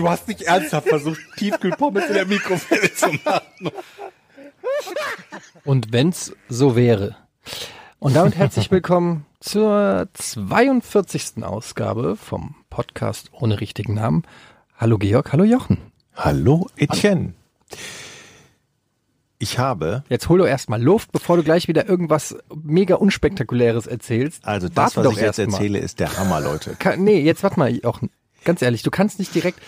Du hast nicht ernsthaft versucht, Tiefkühlpommes in der Mikrowelle zu machen. Und wenn's so wäre. Und damit herzlich willkommen zur 42. Ausgabe vom Podcast ohne richtigen Namen. Hallo Georg, hallo Jochen. Hallo Etienne. Ich habe, Jetzt hol doch erstmal Luft, bevor du gleich wieder irgendwas mega unspektakuläres erzählst. also das, Warte was ich jetzt mal. erzähle, ist der Hammer, Leute. Ka- nee, jetzt warte mal, Jochen. Ganz ehrlich, du kannst nicht direkt.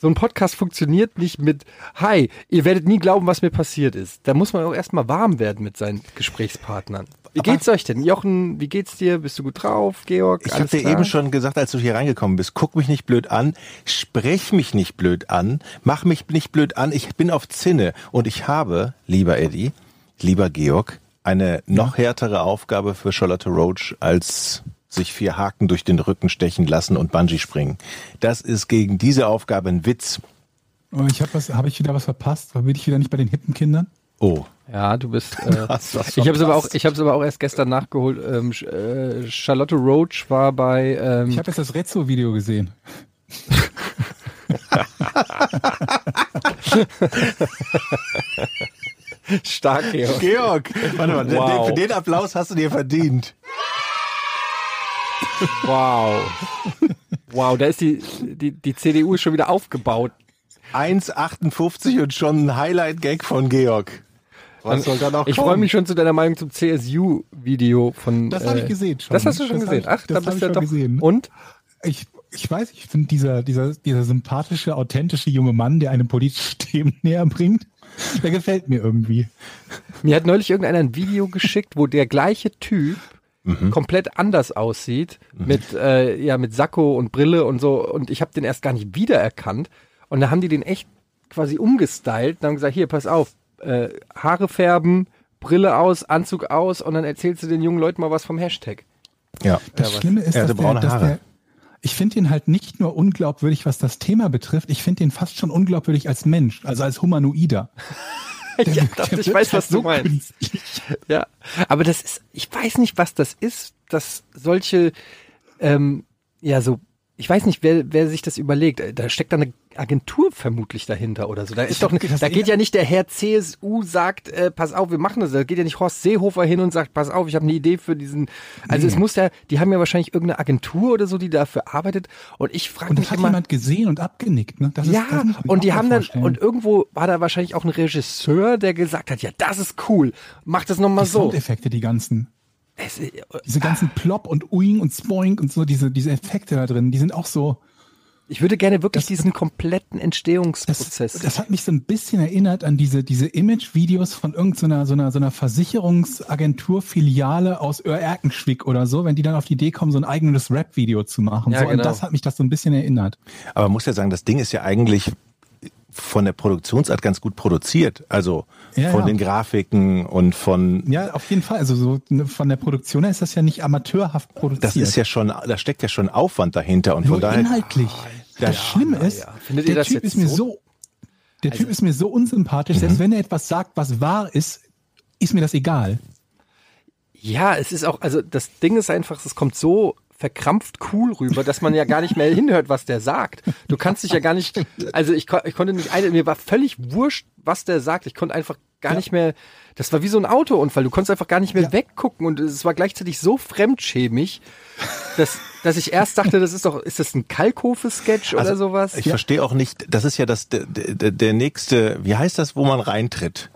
So ein Podcast funktioniert nicht mit Hi, ihr werdet nie glauben, was mir passiert ist. Da muss man auch erstmal warm werden mit seinen Gesprächspartnern. Wie geht's euch denn? Jochen, wie geht's dir? Bist du gut drauf? Georg? Ich habe alles dir eben schon gesagt, als du hier reingekommen bist, guck mich nicht blöd an, sprech mich nicht blöd an, mach mich nicht blöd an, ich bin auf Zinne und ich habe, lieber Eddie, lieber Georg, eine noch härtere Aufgabe für Charlotte Roach als sich vier Haken durch den Rücken stechen lassen und Bungee springen. Das ist gegen diese Aufgabe ein Witz. Oh, ich habe was, habe ich wieder was verpasst? Bin ich wieder nicht bei den hippen Kindern? Oh, Ja, du bist. Äh, hast was ich habe es aber auch, ich habe es aber auch erst gestern nachgeholt. Ähm, äh, Charlotte Roach war bei. Ähm, Ich habe jetzt das Rezzo-Video gesehen. stark, Georg. Georg, warte mal, Wow. den, für den Applaus hast du dir verdient. Wow. Wow, da ist die, die, die CDU ist schon wieder aufgebaut. 1,58 und schon ein Highlight-Gag von Georg. Was soll da noch Ich freue mich schon zu deiner Meinung zum CSU-Video von. Das habe äh, ich gesehen schon. Das hast du schon Das gesehen. ich- Ach, da das bist hab du ich doch. schon gesehen. Und? Ich, ich weiß, ich finde dieser, dieser, dieser sympathische, authentische junge Mann, der einem politische Themen näher bringt, der gefällt mir irgendwie. Mir hat neulich irgendeiner ein Video geschickt, wo der gleiche Typ Mhm. komplett anders aussieht, mit, äh, ja, mit Sakko und Brille und so. Und ich habe den erst gar nicht wiedererkannt. Und da haben die den echt quasi umgestylt und haben gesagt, hier, pass auf, äh, Haare färben, Brille aus, Anzug aus und dann erzählst du den jungen Leuten mal was vom Hashtag. Ja. Das Schlimme ist, dass, der, dass Haare. der, ich finde ihn halt nicht nur unglaubwürdig, was das Thema betrifft, ich finde ihn fast schon unglaubwürdig als Mensch, also als Humanoider. ja, das, ich weiß, was du so meinst. Ja, aber das ist, ich weiß nicht, was das ist, dass solche, ähm, ja, so, ich weiß nicht, wer, wer sich das überlegt. Da steckt da eine Agentur vermutlich dahinter oder so. Da ist doch, das da geht ja nicht der Herr CSU sagt, äh, pass auf, wir machen das. Da geht ja nicht Horst Seehofer hin und sagt, pass auf, ich habe eine Idee für diesen. Also es muss ja, die haben ja wahrscheinlich irgendeine Agentur oder so, die dafür arbeitet. Und ich frage Und mich das hat immer. jemand gesehen und abgenickt. Ne? Das ist, Ja, das muss ich und die haben mal dann, vorstellen. und irgendwo war da wahrscheinlich auch ein Regisseur, der gesagt hat, ja, das ist cool, mach das nochmal die so. Soundeffekte, die ganzen. Es, äh, Diese ganzen Plop und Uing und Spoink und so, diese, diese Effekte da drin, die sind auch so. Ich würde gerne wirklich Das- diesen kompletten Das, Entstehungsprozess. das hat mich so ein bisschen erinnert an diese, diese Image-Videos von irgendeiner so einer, so einer Versicherungsagentur-Filiale aus Öhr-Erkenschwick oder so, wenn die dann auf die Idee kommen, so ein eigenes Rap-Video zu machen. Ja, so, genau. An das hat mich das so ein bisschen erinnert. Aber man muss ja sagen, das Ding ist ja eigentlich von der Produktionsart ganz gut produziert. Also Ja, von ja. den Grafiken und von Ja, auf jeden Fall. Also so ne, von der Produktion her ist das ja nicht amateurhaft produziert. das ist ja schon, da steckt ja schon Aufwand dahinter und nur von daher inhaltlich. das Schlimme ist, ja. Findet ihr der das Typ ist mir so- so, der Typ ist mir so unsympathisch, selbst wenn er etwas sagt, was wahr ist, ist mir das egal. ja, es ist auch, also das Ding ist einfach, es kommt so verkrampft cool rüber, dass man ja gar nicht mehr hinhört, was der sagt. Du kannst dich ja gar nicht, also ich, ich konnte nicht, ein, mir war völlig wurscht, was der sagt. Ich konnte einfach gar nicht mehr, das war wie so ein Autounfall. Du konntest einfach gar nicht mehr Ja. weggucken und es war gleichzeitig so fremdschämig, dass, dass ich erst dachte, das ist doch, ist das ein Kalkofe-Sketch oder sowas? ich verstehe auch nicht, das ist ja das der, der, der nächste, wie heißt das, wo man reintritt?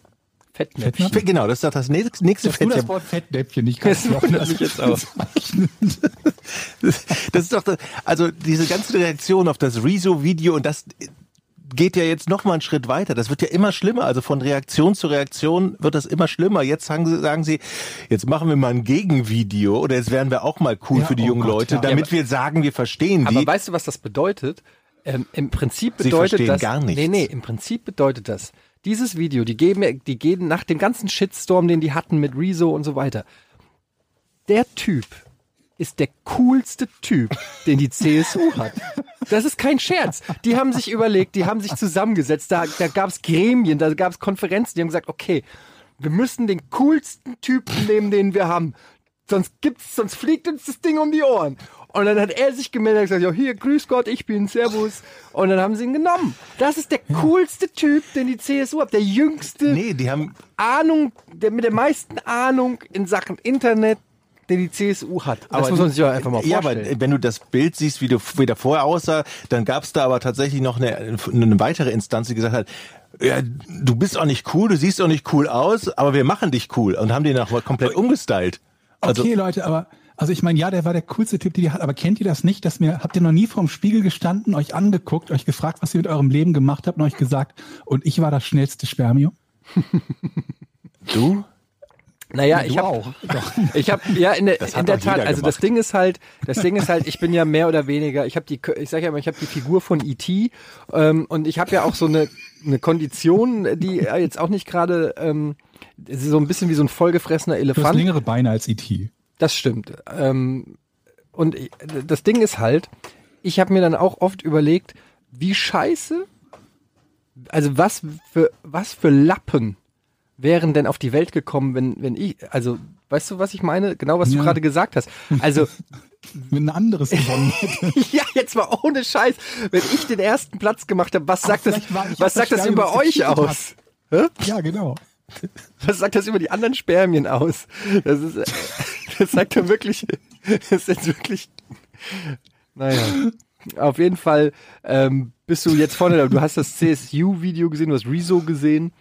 Fettnäpfchen. Genau, das ist doch das nächste, nächste Dass du das Fettnäpfchen. Wort Fettnäpfchen nicht Das kannst. wundert mich jetzt auch. Das ist doch, das, also diese ganze Reaktion auf das Rezo-Video und das geht ja jetzt noch mal einen Schritt weiter. Das wird ja immer schlimmer. Also von Reaktion zu Reaktion wird das immer schlimmer. Jetzt sagen sie, sagen sie jetzt machen wir mal ein Gegenvideo oder jetzt werden wir auch mal cool Ja, für die oh jungen Gott, Leute, ja. damit Ja, wir sagen, wir verstehen die. Aber weißt du, was das bedeutet? Ähm, Im Prinzip Sie bedeutet verstehen das. gar nichts. Nee, nee, im Prinzip bedeutet das. Dieses Video, die geben, die gehen nach dem ganzen Shitstorm, den die hatten mit Rezo und so weiter. Der Typ ist der coolste Typ, den die CSU hat. Das ist kein Scherz. Die haben sich überlegt, die haben sich zusammengesetzt, da, da gab es Gremien, da gab es Konferenzen, die haben gesagt, okay, wir müssen den coolsten Typen nehmen, den wir haben. Sonst gibt's, sonst fliegt uns das Ding um die Ohren. Und dann hat er sich gemeldet und gesagt, ja, hier, grüß Gott, ich bin Servus. Und dann haben sie ihn genommen. Das ist der coolste Typ, den die CSU hat. Der jüngste, Nee, die haben, Ahnung, der mit der meisten Ahnung in Sachen Internet, den die CSU hat. Das muss man sich ja einfach mal Ja, vorstellen. aber wenn du das Bild siehst, wie, du, wie der vorher aussah, dann gab es da aber tatsächlich noch eine, eine weitere Instanz, die gesagt hat, ja, du bist auch nicht cool, du siehst auch nicht cool aus, aber wir machen dich cool und haben den auch mal komplett umgestylt. Also, Okay, Leute, aber also ich meine, ja, der war der coolste Typ, den die hat, aber kennt ihr das nicht, dass mir habt ihr noch nie vorm Spiegel gestanden, euch angeguckt, euch gefragt, was ihr mit eurem Leben gemacht habt und euch gesagt, und ich war das schnellste Spermium? du? Naja, ich habe auch. ich habe ja in der, Das in der Tat, also das gemacht. Ding ist halt, das Ding ist halt, ich bin ja mehr oder weniger, ich habe die, ich sage ja immer, ich habe die Figur von E.T. Ähm, und ich habe ja auch so eine eine Kondition, die jetzt auch nicht gerade ähm, so ein bisschen wie so ein vollgefressener Du hast Elefant. längere Beine als E.T. Das stimmt. Ähm, und ich- das Ding ist halt, ich habe mir dann auch oft überlegt, wie scheiße, also was für was für Lappen wären denn auf die Welt gekommen, wenn wenn ich, also weißt du, was ich meine? Genau, was du Ja. gerade gesagt hast. Also Wenn ein anderes gewonnen hätte. ja, jetzt mal ohne Scheiß, wenn ich den ersten Platz gemacht habe, was sagt das, was sagt das über euch aus? ja, genau. Was sagt das über die anderen Spermien aus? Das ist, das sagt dann wirklich, das ist jetzt wirklich, naja. Auf jeden Fall ähm, bist du jetzt vorne, du hast das CSU-Video gesehen, du hast Rezo gesehen.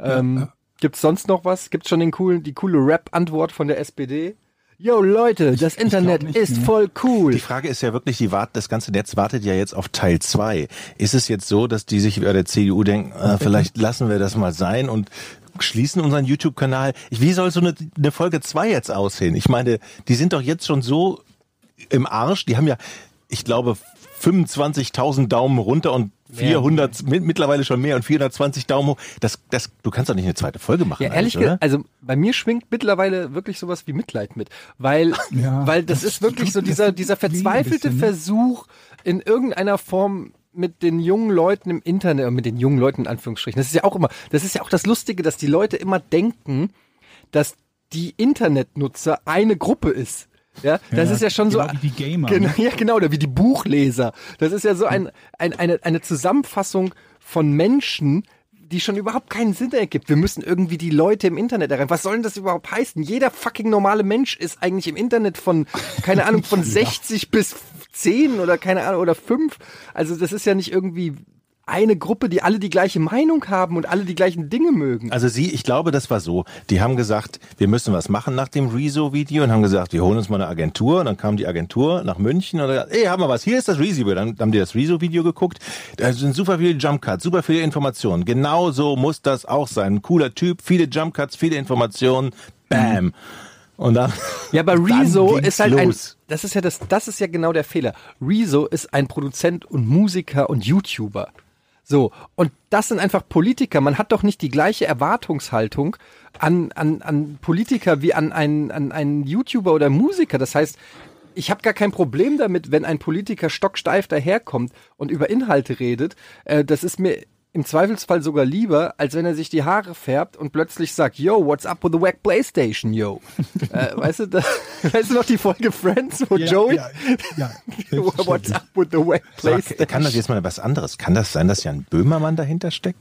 Ähm, Gibt's sonst noch was? Gibt's schon den coolen, die coole Rap-Antwort von der SPD? Yo Leute, das Internet nicht, ist nee. voll cool. Die Frage ist ja wirklich, die wart, das ganze Netz wartet ja jetzt auf Teil zwei. Ist es jetzt so, dass die sich über der CDU denken, äh, vielleicht lassen wir das mal sein und schließen unseren YouTube-Kanal? Wie soll so eine, eine Folge zwei jetzt aussehen? Ich meine, die sind doch jetzt schon so im Arsch. Die haben ja, ich glaube, 25.000 Daumen runter und 400, mit, mittlerweile schon mehr und 420 Daumen hoch. Das, das, du kannst doch nicht eine zweite Folge machen. Ja, ehrlich gesagt, also bei mir schwingt mittlerweile wirklich sowas wie Mitleid mit, weil, Ja, weil das, das ist wirklich so dieser, dieser verzweifelte bisschen, ne? Versuch in irgendeiner Form mit den jungen Leuten im Internet, äh, mit den jungen Leuten in Anführungsstrichen. Das ist ja auch immer, das ist ja auch das Lustige, dass die Leute immer denken, dass die Internetnutzer eine Gruppe ist. Ja, das Ja, ist ja schon so. genau wie die Gamer, Genau, ne? ja, genau, oder wie die Buchleser. Das ist ja so ein, ein, eine, eine Zusammenfassung von Menschen, die schon überhaupt keinen Sinn ergibt. Wir müssen irgendwie die Leute im Internet erreichen. Was soll denn das überhaupt heißen? Jeder fucking normale Mensch ist eigentlich im Internet von, keine Ahnung, von 60 bis 10 oder keine Ahnung, oder 5. Also das ist ja nicht irgendwie eine Gruppe, die alle die gleiche Meinung haben und alle die gleichen Dinge mögen. Also sie, ich glaube, das war so. Die haben gesagt, wir müssen was machen nach dem Rezo-Video und haben gesagt, wir holen uns mal eine Agentur. Und dann kam die Agentur nach München und hat gesagt, ey, haben wir was, hier ist das Rezo-Video. Dann haben die das Rezo-Video geguckt. Da sind super viele Jump-Cuts, super viele Informationen. Genau so muss das auch sein. Ein cooler Typ, viele Jump-Cuts, viele Informationen. Bam. Und dann. Ja, aber Rezo ist halt ein, los. das ist ja das, das ist ja genau der Fehler. Rezo ist ein Produzent und Musiker und YouTuber. So. Und das sind einfach Politiker. Man hat doch nicht die gleiche Erwartungshaltung an, an, an Politiker wie an einen, an einen YouTuber oder Musiker. Das heißt, ich habe gar kein Problem damit, wenn ein Politiker stocksteif daherkommt und über Inhalte redet. Äh, das ist mir im Zweifelsfall sogar lieber, als wenn er sich die Haare färbt und plötzlich sagt, yo, what's up with the wack Playstation, yo? äh, weißt du, da, weißt du noch die Folge Friends, wo Joey, Ja, ja, what's up with the wack Sag, Playstation? kann das jetzt mal was anderes? Kann das sein, dass Jan Böhmermann dahinter steckt?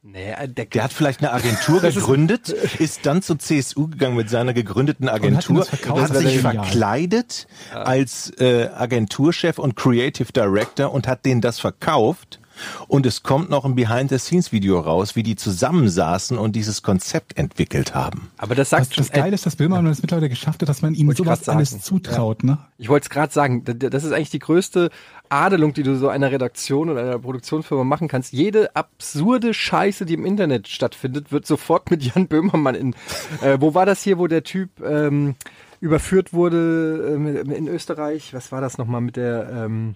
Nee, der, Der hat vielleicht eine Agentur gegründet, ist dann zur CSU gegangen mit seiner gegründeten Agentur, hat Das sich verkleidet als äh, Agenturchef und Creative Director und hat denen das verkauft. Und es kommt noch ein Behind-the-Scenes-Video raus, wie die zusammensaßen und dieses Konzept entwickelt haben. aber das Das, sagt das Geile ist, dass Böhmermann es mittlerweile geschafft hat, dass man ihm sowas alles zutraut, ne? Ich wollte es gerade sagen, das ist eigentlich die größte Adelung, die du so einer Redaktion oder einer Produktionsfirma machen kannst. Jede absurde Scheiße, die im Internet stattfindet, wird sofort mit Jan Böhmermann in. Äh, wo war das hier, wo der Typ ähm, überführt wurde ähm, in Österreich? Was war das nochmal mit der? Ähm,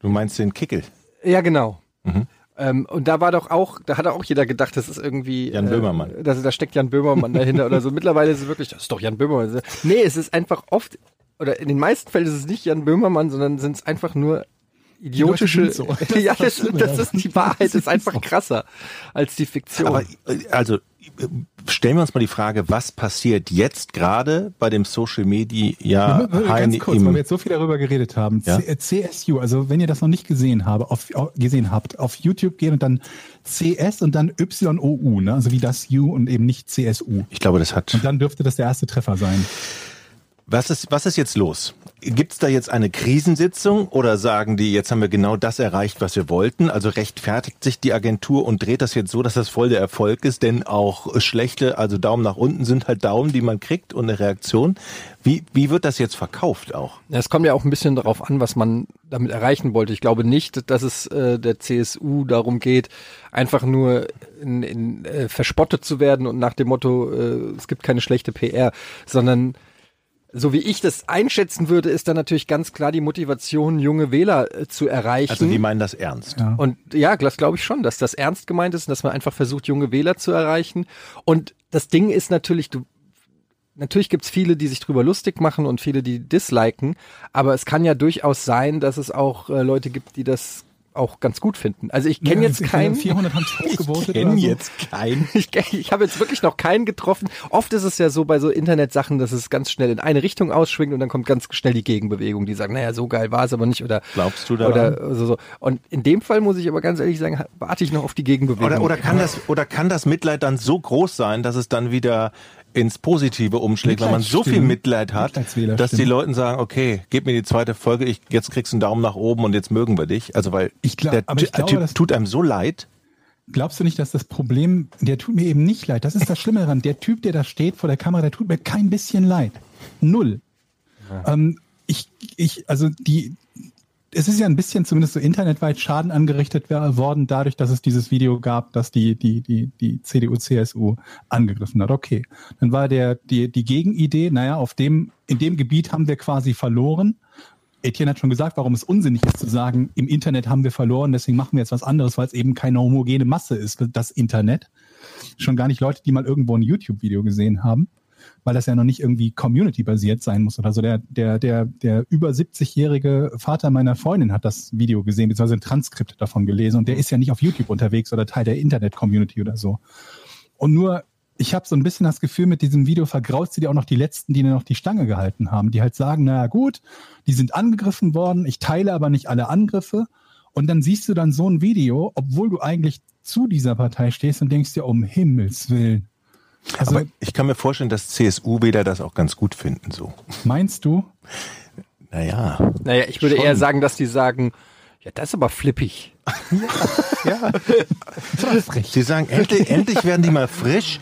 Du meinst den Kickel? Ja, genau. Mhm. Ähm, und da war doch auch, da hat auch jeder gedacht, das ist irgendwie Jan Böhmermann. Äh, dass, da steckt Jan Böhmermann dahinter oder so. Mittlerweile ist es wirklich, das ist doch Jan Böhmermann. Nee, es ist einfach oft, oder in den meisten Fällen ist es nicht Jan Böhmermann, sondern sind es einfach nur idiotische. So. Das ja, das, das das ist die Wahrheit, ist einfach krasser als die Fiktion. Aber äh, also äh, stellen wir uns mal die Frage, was passiert jetzt gerade bei dem Social Media Ja, ganz kurz, weil wir jetzt so viel darüber geredet haben. Ja. C- äh, CSU, also wenn ihr das noch nicht gesehen, habe, auf, au- gesehen habt, auf YouTube gehen und dann CS und dann YOU, ne? also wie das U und eben nicht CSU. Ich glaube, das hat Und dann dürfte das der erste Treffer sein. Was ist, was ist jetzt los? Gibt's da jetzt eine Krisensitzung oder sagen die, jetzt haben wir genau das erreicht, was wir wollten? Also rechtfertigt sich die Agentur und dreht das jetzt so, dass das voll der Erfolg ist, denn auch schlechte, also Daumen nach unten sind halt Daumen, die man kriegt und eine Reaktion. Wie, wie wird das jetzt verkauft auch? Es kommt ja auch ein bisschen darauf an, was man damit erreichen wollte. Ich glaube nicht, dass es äh, der CSU darum geht, einfach nur in, in, äh, verspottet zu werden und nach dem Motto, äh, es gibt keine schlechte PR, sondern so wie ich das einschätzen würde, ist da natürlich ganz klar die Motivation, junge Wähler äh, zu erreichen. Also die meinen das ernst. Ja. Und ja, das glaube ich schon, dass das ernst gemeint ist und dass man einfach versucht, junge Wähler zu erreichen. Und das Ding ist natürlich, du, natürlich gibt's viele, die sich drüber lustig machen und viele, die disliken, aber es kann ja durchaus sein, dass es auch äh, Leute gibt, die das auch ganz gut finden. Also ich kenne Ja, jetzt ich- keinen. 400 haben es hochgevotet kenn oder so. jetzt keinen. Ich, ich habe jetzt wirklich noch keinen getroffen. Oft ist es ja so bei so Internetsachen, dass es ganz schnell in eine Richtung ausschwingt und dann kommt ganz schnell die Gegenbewegung, die sagen, naja, so geil war es aber nicht oder Glaubst du daran? oder so, so. Und in dem Fall muss ich aber ganz ehrlich sagen, warte ich noch auf die Gegenbewegung. Oder, oder, kann das, oder kann das Mitleid dann so groß sein, dass es dann wieder ins Positive umschlägt, weil man so viel. Mitleid hat, dass die Leute sagen, okay, gib mir die zweite Folge, ich, jetzt kriegst du einen Daumen nach oben und jetzt mögen wir dich. Also weil Ich glaub- der aber ich glaube, Typ das- tut einem so leid. Glaubst du nicht, dass das Problem, der tut mir eben nicht leid. Das ist das Schlimme daran. Der Typ, der da steht vor der Kamera, der tut mir kein bisschen leid. Null. Ähm, ich, ich, also die, es ist ja ein bisschen zumindest so internetweit Schaden angerichtet worden, dadurch, dass es dieses Video gab, das die, die, die, die CDU, CSU angegriffen hat. Okay. Dann war der, die, die Gegenidee, naja, auf dem, in dem Gebiet haben wir quasi verloren. Etienne hat schon gesagt, warum es unsinnig ist zu sagen, im Internet haben wir verloren, deswegen machen wir jetzt was anderes, weil es eben keine homogene Masse ist, das Internet. Schon gar nicht Leute, die mal irgendwo ein YouTube-Video gesehen haben, weil das ja noch nicht irgendwie community-basiert sein muss oder so. Der, der, der, der über 70-jährige Vater meiner Freundin hat das Video gesehen, beziehungsweise ein Transkript davon gelesen und der ist ja nicht auf YouTube unterwegs oder Teil der Internet-Community oder so. Und nur, ich habe so ein bisschen das Gefühl, mit diesem Video vergraust sie dir auch noch die Letzten, die noch die Stange gehalten haben, die halt sagen, naja gut, die sind angegriffen worden, ich teile aber nicht alle Angriffe. Und dann siehst du dann so ein Video, obwohl du eigentlich zu dieser Partei stehst und denkst dir, um Himmels Willen. Also Aber ich kann mir vorstellen, dass CSU-Wähler das auch ganz gut finden, so. meinst du? Naja. Naja, ich würde Schon. eher sagen, dass die sagen, ja, das ist aber flippig. Ja. Das war frech. Sie sagen, endlich, endlich werden die mal frisch.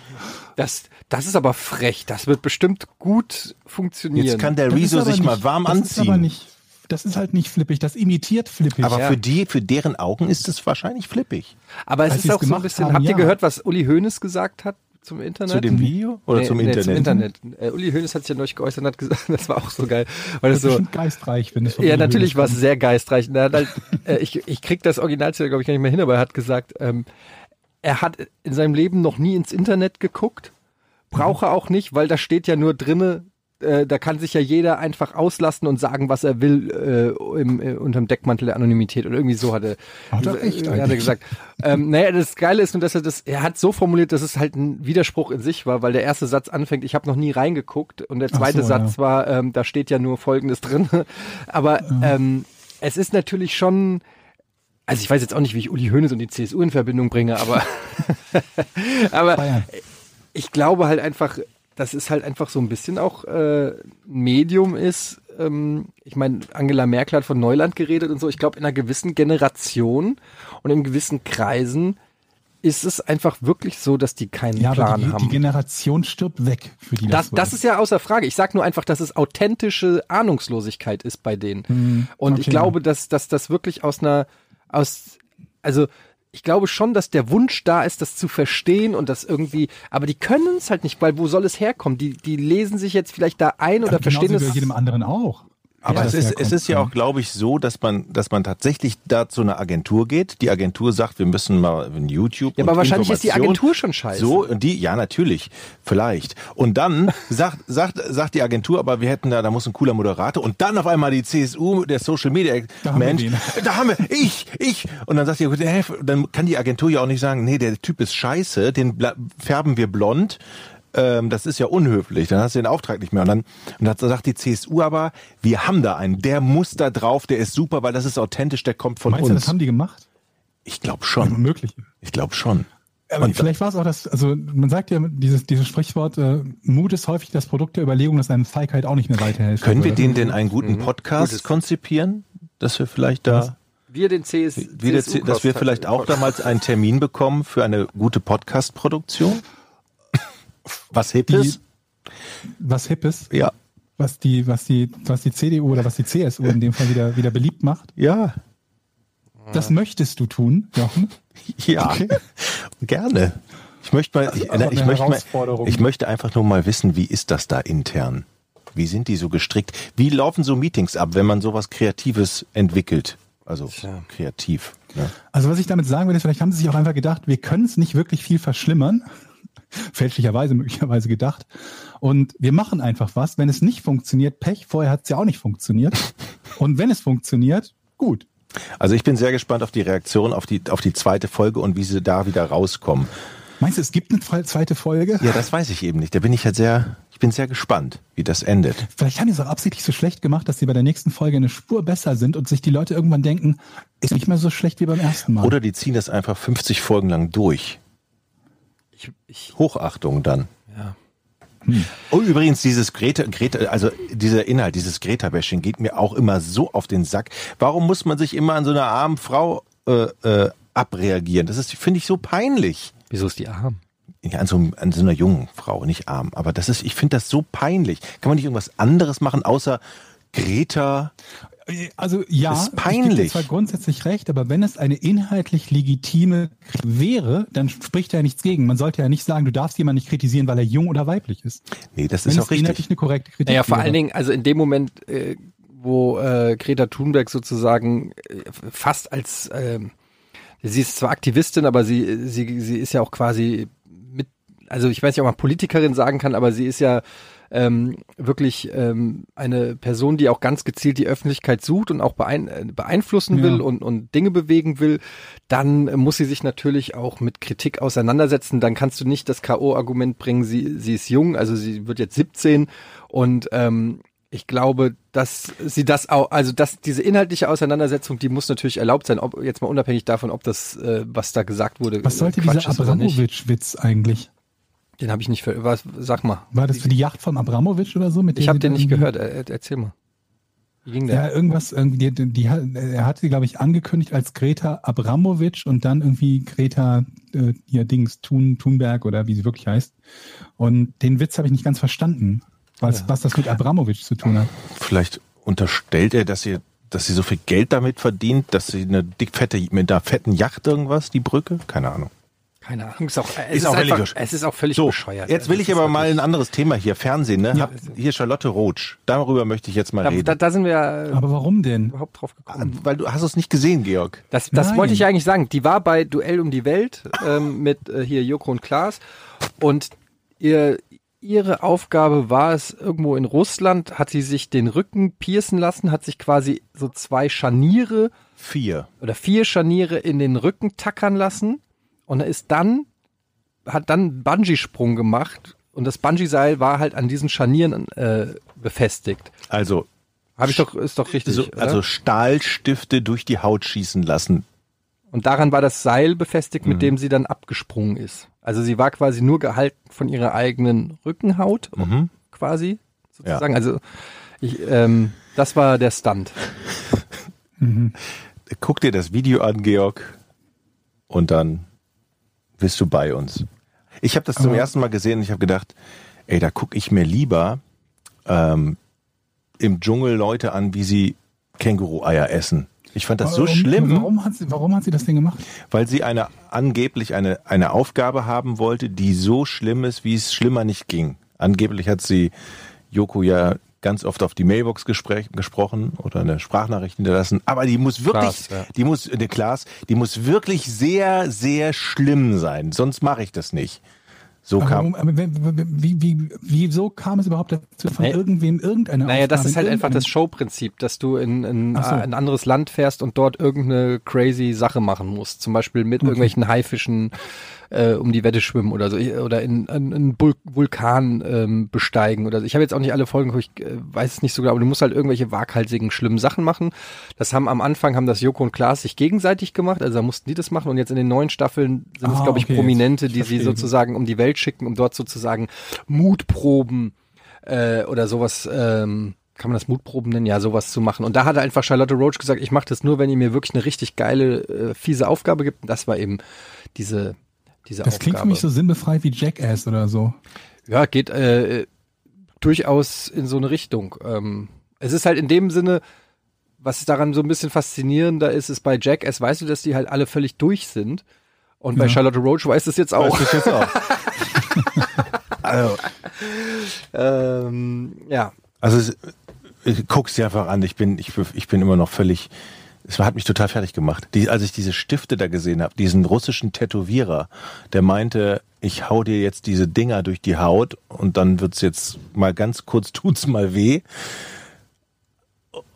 Das, das ist aber frech. Das wird bestimmt gut funktionieren. Jetzt kann der Rezo sich nicht- mal warm das Ist aber anziehen. nicht, das ist halt nicht flippig, das imitiert flippig. Aber Ja. für die, für deren Augen ist es wahrscheinlich flippig. aber es Als ist auch so ein bisschen, haben, habt ihr ja. gehört, was Uli Hoeneß gesagt hat zum Internet? Zu dem Video oder Nee, zum nee, Internet? Zum Internet. Äh, Uli Hoeneß hat sich ja neulich geäußert und hat gesagt, das war auch so geil. Weil das das ist so, geistreich, wenn es ja, Uli natürlich war es sehr geistreich. Hat halt, äh, ich, ich krieg das Originalzitat, glaube ich, gar nicht mehr hin, aber er hat gesagt, ähm, er hat in seinem Leben noch nie ins Internet geguckt, brauche auch nicht, weil da steht ja nur drinne, äh, da kann sich ja jeder einfach auslassen und sagen, was er will, äh, im, äh, unterm Deckmantel der Anonymität oder irgendwie so hat er, Hat er recht äh, hat er gesagt. ähm, naja, das Geile ist nur, dass er das, er hat so formuliert, dass es halt ein Widerspruch in sich war, weil der erste Satz anfängt, ich habe noch nie reingeguckt und der zweite so, Satz ja. war, ähm, da steht ja nur Folgendes drin. Aber ähm, es ist natürlich schon, also ich weiß jetzt auch nicht, wie ich Uli Hoeneß und die CSU in Verbindung bringe, aber, aber Bayern. ich glaube halt einfach, dass es halt einfach so ein bisschen auch äh, ein Medium ist. Ähm, ich meine, Angela Merkel hat von Neuland geredet und so. Ich glaube, in einer gewissen Generation und in gewissen Kreisen ist es einfach wirklich so, dass die keinen Ja, Plan die, haben. die Generation stirbt weg, für die Das, das, das ist ja außer Frage. Ich sage nur einfach, dass es authentische Ahnungslosigkeit ist bei denen. Und ich okay. glaube, dass, dass das wirklich aus einer, aus, also ich glaube schon, dass der Wunsch da ist, das zu verstehen und das irgendwie, aber die können es halt nicht, weil wo soll es herkommen? Die, die lesen sich jetzt vielleicht da ein oder Ja, genauso verstehen wie bei es. jedem anderen auch. Aber es ist, es ist ja auch, glaube ich, so, dass man, dass man tatsächlich da zu einer Agentur geht. Die Agentur sagt, wir müssen mal in YouTube. Ja, aber wahrscheinlich ist die Agentur schon scheiße. So, und die, ja, natürlich, vielleicht. Und dann sagt, sagt, sagt die Agentur, aber wir hätten da, da muss ein cooler Moderator. Und dann auf einmal die CSU, der Social Media Da haben wir Mensch, den. da haben wir, ich, ich. Und dann sagt die, dann kann die Agentur ja auch nicht sagen, nee, der Typ ist scheiße, den färben wir blond. Ähm, das ist ja unhöflich, dann hast du den Auftrag nicht mehr. Und dann, und dann sagt die CSU aber, wir haben da einen, der muss da drauf, der ist super, weil das ist authentisch, der kommt von Meinst du, uns. das haben die gemacht? ich glaube schon. Möglich. Ich glaube schon. Aber Und- vielleicht war es auch das, also man sagt ja dieses, dieses Sprichwort, äh, Mut ist häufig das Produkt der Überlegung, dass einem Feigheit auch nicht mehr weiterhilft. Können wir Also, denen denn einen guten Podcast Gutes. konzipieren, dass wir vielleicht da, Wir den CS, CSU dass wir vielleicht auch damals einen Termin bekommen für eine gute Podcast-Produktion? Was hip Die- ist? was hip ist, Ja. was die, was die, was die CDU oder was die CSU in dem Fall wieder, wieder beliebt macht. Ja. Das möchtest du tun, Jochen. Ja. Gerne. Ich möchte mal, ich, auch eine ich, möchte mal, Herausforderung. ich möchte einfach nur mal wissen, wie ist das da intern? Wie sind die so gestrickt? Wie laufen so Meetings ab, wenn man sowas Kreatives entwickelt? Also kreativ. Ne? Also was ich damit sagen will, ist, vielleicht haben sie sich auch einfach gedacht, wir können es nicht wirklich viel verschlimmern. Fälschlicherweise möglicherweise gedacht. Und wir machen einfach was. Wenn es nicht funktioniert, Pech. Vorher hat es ja auch nicht funktioniert. Und wenn es funktioniert, gut. Also ich bin sehr gespannt auf die Reaktion auf die, auf die zweite Folge und wie sie da wieder rauskommen. Meinst du, es gibt eine zweite Folge? Ja, das weiß ich eben nicht. Da bin ich halt sehr, ich bin sehr gespannt, wie das endet. Vielleicht haben die es auch absichtlich so schlecht gemacht, dass sie bei der nächsten Folge eine Spur besser sind und sich die Leute irgendwann denken, ist nicht mehr so schlecht wie beim ersten Mal. Oder die ziehen das einfach 50 Folgen lang durch. Ich, ich, Hochachtung dann. ja. Oh, übrigens, dieses Greta, Greta, also dieser Inhalt, dieses Greta-Bashing geht mir auch immer so auf den Sack. Warum muss man sich immer an so einer armen Frau äh, äh, abreagieren? Das ist, finde ich, so peinlich. Wieso ist die arm? Ja, an, so, an so einer jungen Frau, nicht arm. Aber das ist, ich finde das so peinlich. Kann man nicht irgendwas anderes machen, außer Greta? Also ja, Das ist ich peinlich. dir zwar grundsätzlich recht, aber wenn es eine inhaltlich legitime Kritik wäre, dann spricht ja nichts gegen. Man sollte ja nicht sagen, du darfst jemanden nicht kritisieren, weil er jung oder weiblich ist. Nee, das Wenn ist auch richtig. inhaltlich eine korrekte Kritik Naja, vor wäre. allen Dingen, also in dem Moment, äh, wo äh, Greta Thunberg sozusagen äh, fast als, ähm, sie ist zwar Aktivistin, aber sie, sie, sie ist ja auch quasi mit, also ich weiß nicht, ob man Politikerin sagen kann, aber sie ist ja ähm, wirklich ähm, eine Person, die auch ganz gezielt die Öffentlichkeit sucht und auch beein äh, beeinflussen Ja. will und, und Dinge bewegen will, dann muss sie sich natürlich auch mit Kritik auseinandersetzen. Dann kannst du nicht das K.O.-Argument bringen, sie, sie ist jung, also sie wird jetzt 17 und ähm, ich glaube, dass sie das auch, also dass diese inhaltliche Auseinandersetzung, die muss natürlich erlaubt sein, ob jetzt mal unabhängig davon, ob das, äh, was da gesagt wurde, Was sollte äh, Quatsch dieser. Abramowitsch-Witz eigentlich? Den habe ich nicht ver was sag mal. War das für die Yacht vom Abramowitsch oder so? Mit Ich habe den nicht gehört. Er, erzähl mal. Wie ging der? Ja, irgendwas, irgendwie, die, die, hat- er hat sie, glaube ich, angekündigt als Greta Abramowitsch und dann irgendwie Greta, äh, hier Dings, Thun, Thunberg oder wie sie wirklich heißt. Und den Witz habe ich nicht ganz verstanden, was, was das mit Abramowitsch zu tun hat. Vielleicht unterstellt er, dass sie, dass sie so viel Geld damit verdient, dass sie eine dickfette, mit einer fetten Yacht irgendwas, die Brücke? Keine Ahnung. Keine Ahnung. Ist auch, es Ist auch völlig einfach, besch- es ist auch völlig So, bescheuert. jetzt will Es ich ist aber mal ein anderes Thema hier, Fernsehen, ne? Ja. Hab, hier Charlotte Roach. Darüber möchte ich jetzt mal Da, reden. da, da sind wir äh, Aber warum denn? überhaupt drauf gekommen. Weil du hast es nicht gesehen, Georg. Das, das Nein. wollte ich ja eigentlich sagen. Die war bei Duell um die Welt ähm, mit äh, hier Joko und Klaas und ihr, ihre Aufgabe war es, irgendwo in Russland hat sie sich den Rücken piercen lassen, hat sich quasi so zwei Scharniere Vier. oder vier Scharniere in den Rücken tackern lassen und er ist dann, hat dann einen Bungee-Sprung gemacht und das Bungee-Seil war halt an diesen Scharnieren äh, befestigt. Also, Habe ich doch, ist doch richtig. so, also Stahlstifte durch die Haut schießen lassen. Und daran war das Seil befestigt, Mhm. mit dem sie dann abgesprungen ist. Also sie war quasi nur gehalten von ihrer eigenen Rückenhaut, Mhm. quasi, sozusagen. Also ich, ähm, das war der Stunt. Guck dir das Video an, Georg, und dann bist du bei uns. Ich habe das zum ersten Mal gesehen und ich habe gedacht, ey, da gucke ich mir lieber ähm, im Dschungel Leute an, wie sie Känguru-Eier essen. Ich fand das so Warum- schlimm. Warum hat, sie, warum hat sie das denn gemacht? weil sie eine angeblich eine, eine Aufgabe haben wollte, die so schlimm ist, wie es schlimmer nicht ging. Angeblich hat sie Joko ja ganz oft auf die Mailbox gespräch, gesprochen oder eine Sprachnachricht hinterlassen. Aber die muss wirklich, Klaas, ja. die muss, eine Klaas, die muss wirklich sehr, sehr schlimm sein. Sonst mache ich das nicht. So Aber, kam. aber wie, wie, wie, wieso kam es überhaupt dazu, von Nee. irgendwem irgendeine Naja, das Aufgabe ist halt in einfach das Showprinzip, dass du in, in so. ein anderes Land fährst und dort irgendeine crazy Sache machen musst. Zum Beispiel mit irgendwelchen Haifischen äh, um die Wette schwimmen oder so. Oder in, in, einen Vulkan ähm, besteigen oder so. Ich habe jetzt auch nicht alle Folgen, ich äh, weiß es nicht so genau, aber du musst halt irgendwelche waghalsigen, schlimmen Sachen machen. Das haben am Anfang haben das Joko und Klaas sich gegenseitig gemacht, also da mussten die das machen und jetzt in den neuen Staffeln sind es, Ah, glaube ich, okay, Prominente, jetzt die sie sozusagen um die Welt schicken, um dort sozusagen Mutproben äh, oder sowas, ähm, kann man das Mutproben nennen? Ja, sowas zu machen. Und da hat einfach Charlotte Roach gesagt, ich mache das nur, wenn ihr mir wirklich eine richtig geile, äh, fiese Aufgabe gibt. Und das war eben diese, diese Das Aufgabe. klingt für mich so sinnbefreit wie Jackass oder so. Ja, geht äh, durchaus in so eine Richtung. Ähm, es ist halt in dem Sinne, was daran so ein bisschen faszinierender ist, ist bei Jackass, weißt du, dass die halt alle völlig durch sind. Und bei Ja. Charlotte Roach weiß es jetzt auch. Weißt du jetzt auch. also, ähm, ja. Also guck's dir einfach an. Ich bin, ich, ich bin immer noch völlig. Es hat mich total fertig gemacht. Die, als ich diese Stifte da gesehen habe, diesen russischen Tätowierer, der meinte, ich hau dir jetzt diese Dinger durch die Haut und dann wird's jetzt mal ganz kurz tut's mal weh.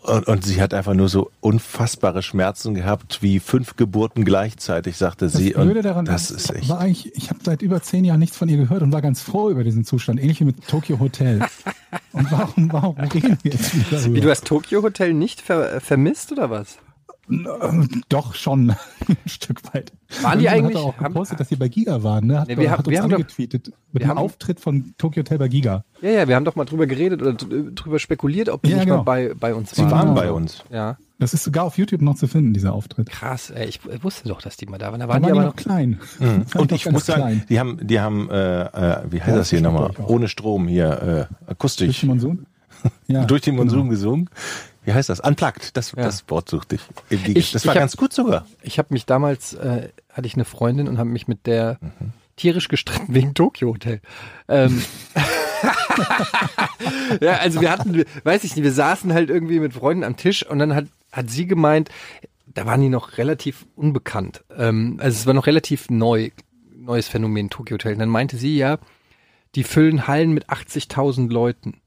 Und, und sie hat einfach nur so unfassbare Schmerzen gehabt, wie fünf Geburten gleichzeitig, sagte Das sie. Blöde Und daran das ist echt. war eigentlich, ich habe seit über zehn Jahren nichts von ihr gehört und war ganz froh über diesen Zustand, ähnlich wie mit Tokyo Hotel. und warum, warum reden wir jetzt wieder darüber? Wie, du hast Tokyo Hotel nicht ver vermisst oder was? Ähm, Doch schon ein Stück weit. Waren die eigentlich- Hat auch haben- gepostet, dass sie bei Giga waren. Ne? Hat, Nee, wir hat haben- uns wir haben doch- angetweetet mit dem haben- Auftritt von Tokyo Hotel bei Giga. Ja, ja, wir haben doch mal drüber geredet oder dr- drüber spekuliert, ob die Ja, nicht genau. mal bei, bei uns Sie waren. waren Genau. bei uns. Ja, Das ist sogar auf YouTube noch zu finden, dieser Auftritt. krass, ey, ich wusste doch, dass die mal da waren. Da Da waren waren die die aber noch klein. Mhm. Waren Und die ich muss sagen, klein. die haben, die haben, äh, äh, wie heißt Ja, das hier nochmal? Ohne Strom hier, äh, akustisch. Durch den Monsun? Ja, durch den genau. Monsun gesungen. Wie heißt das? Unplugged. Das, Ja. das Wort suchte ich. Im Gig- Ich- das ich war hab- ganz gut sogar. Ich habe mich damals, äh, hatte ich eine Freundin und habe mich mit der tierisch gestritten wegen Tokyo Hotel. Ähm, ja, also wir hatten, weiß ich nicht, wir saßen halt irgendwie mit Freunden am Tisch und dann hat, hat sie gemeint, da waren die noch relativ unbekannt. Ähm, also es war noch relativ neu, neues Phänomen Tokyo Hotel. Und dann meinte sie ja, die füllen Hallen mit 80.000 Leuten.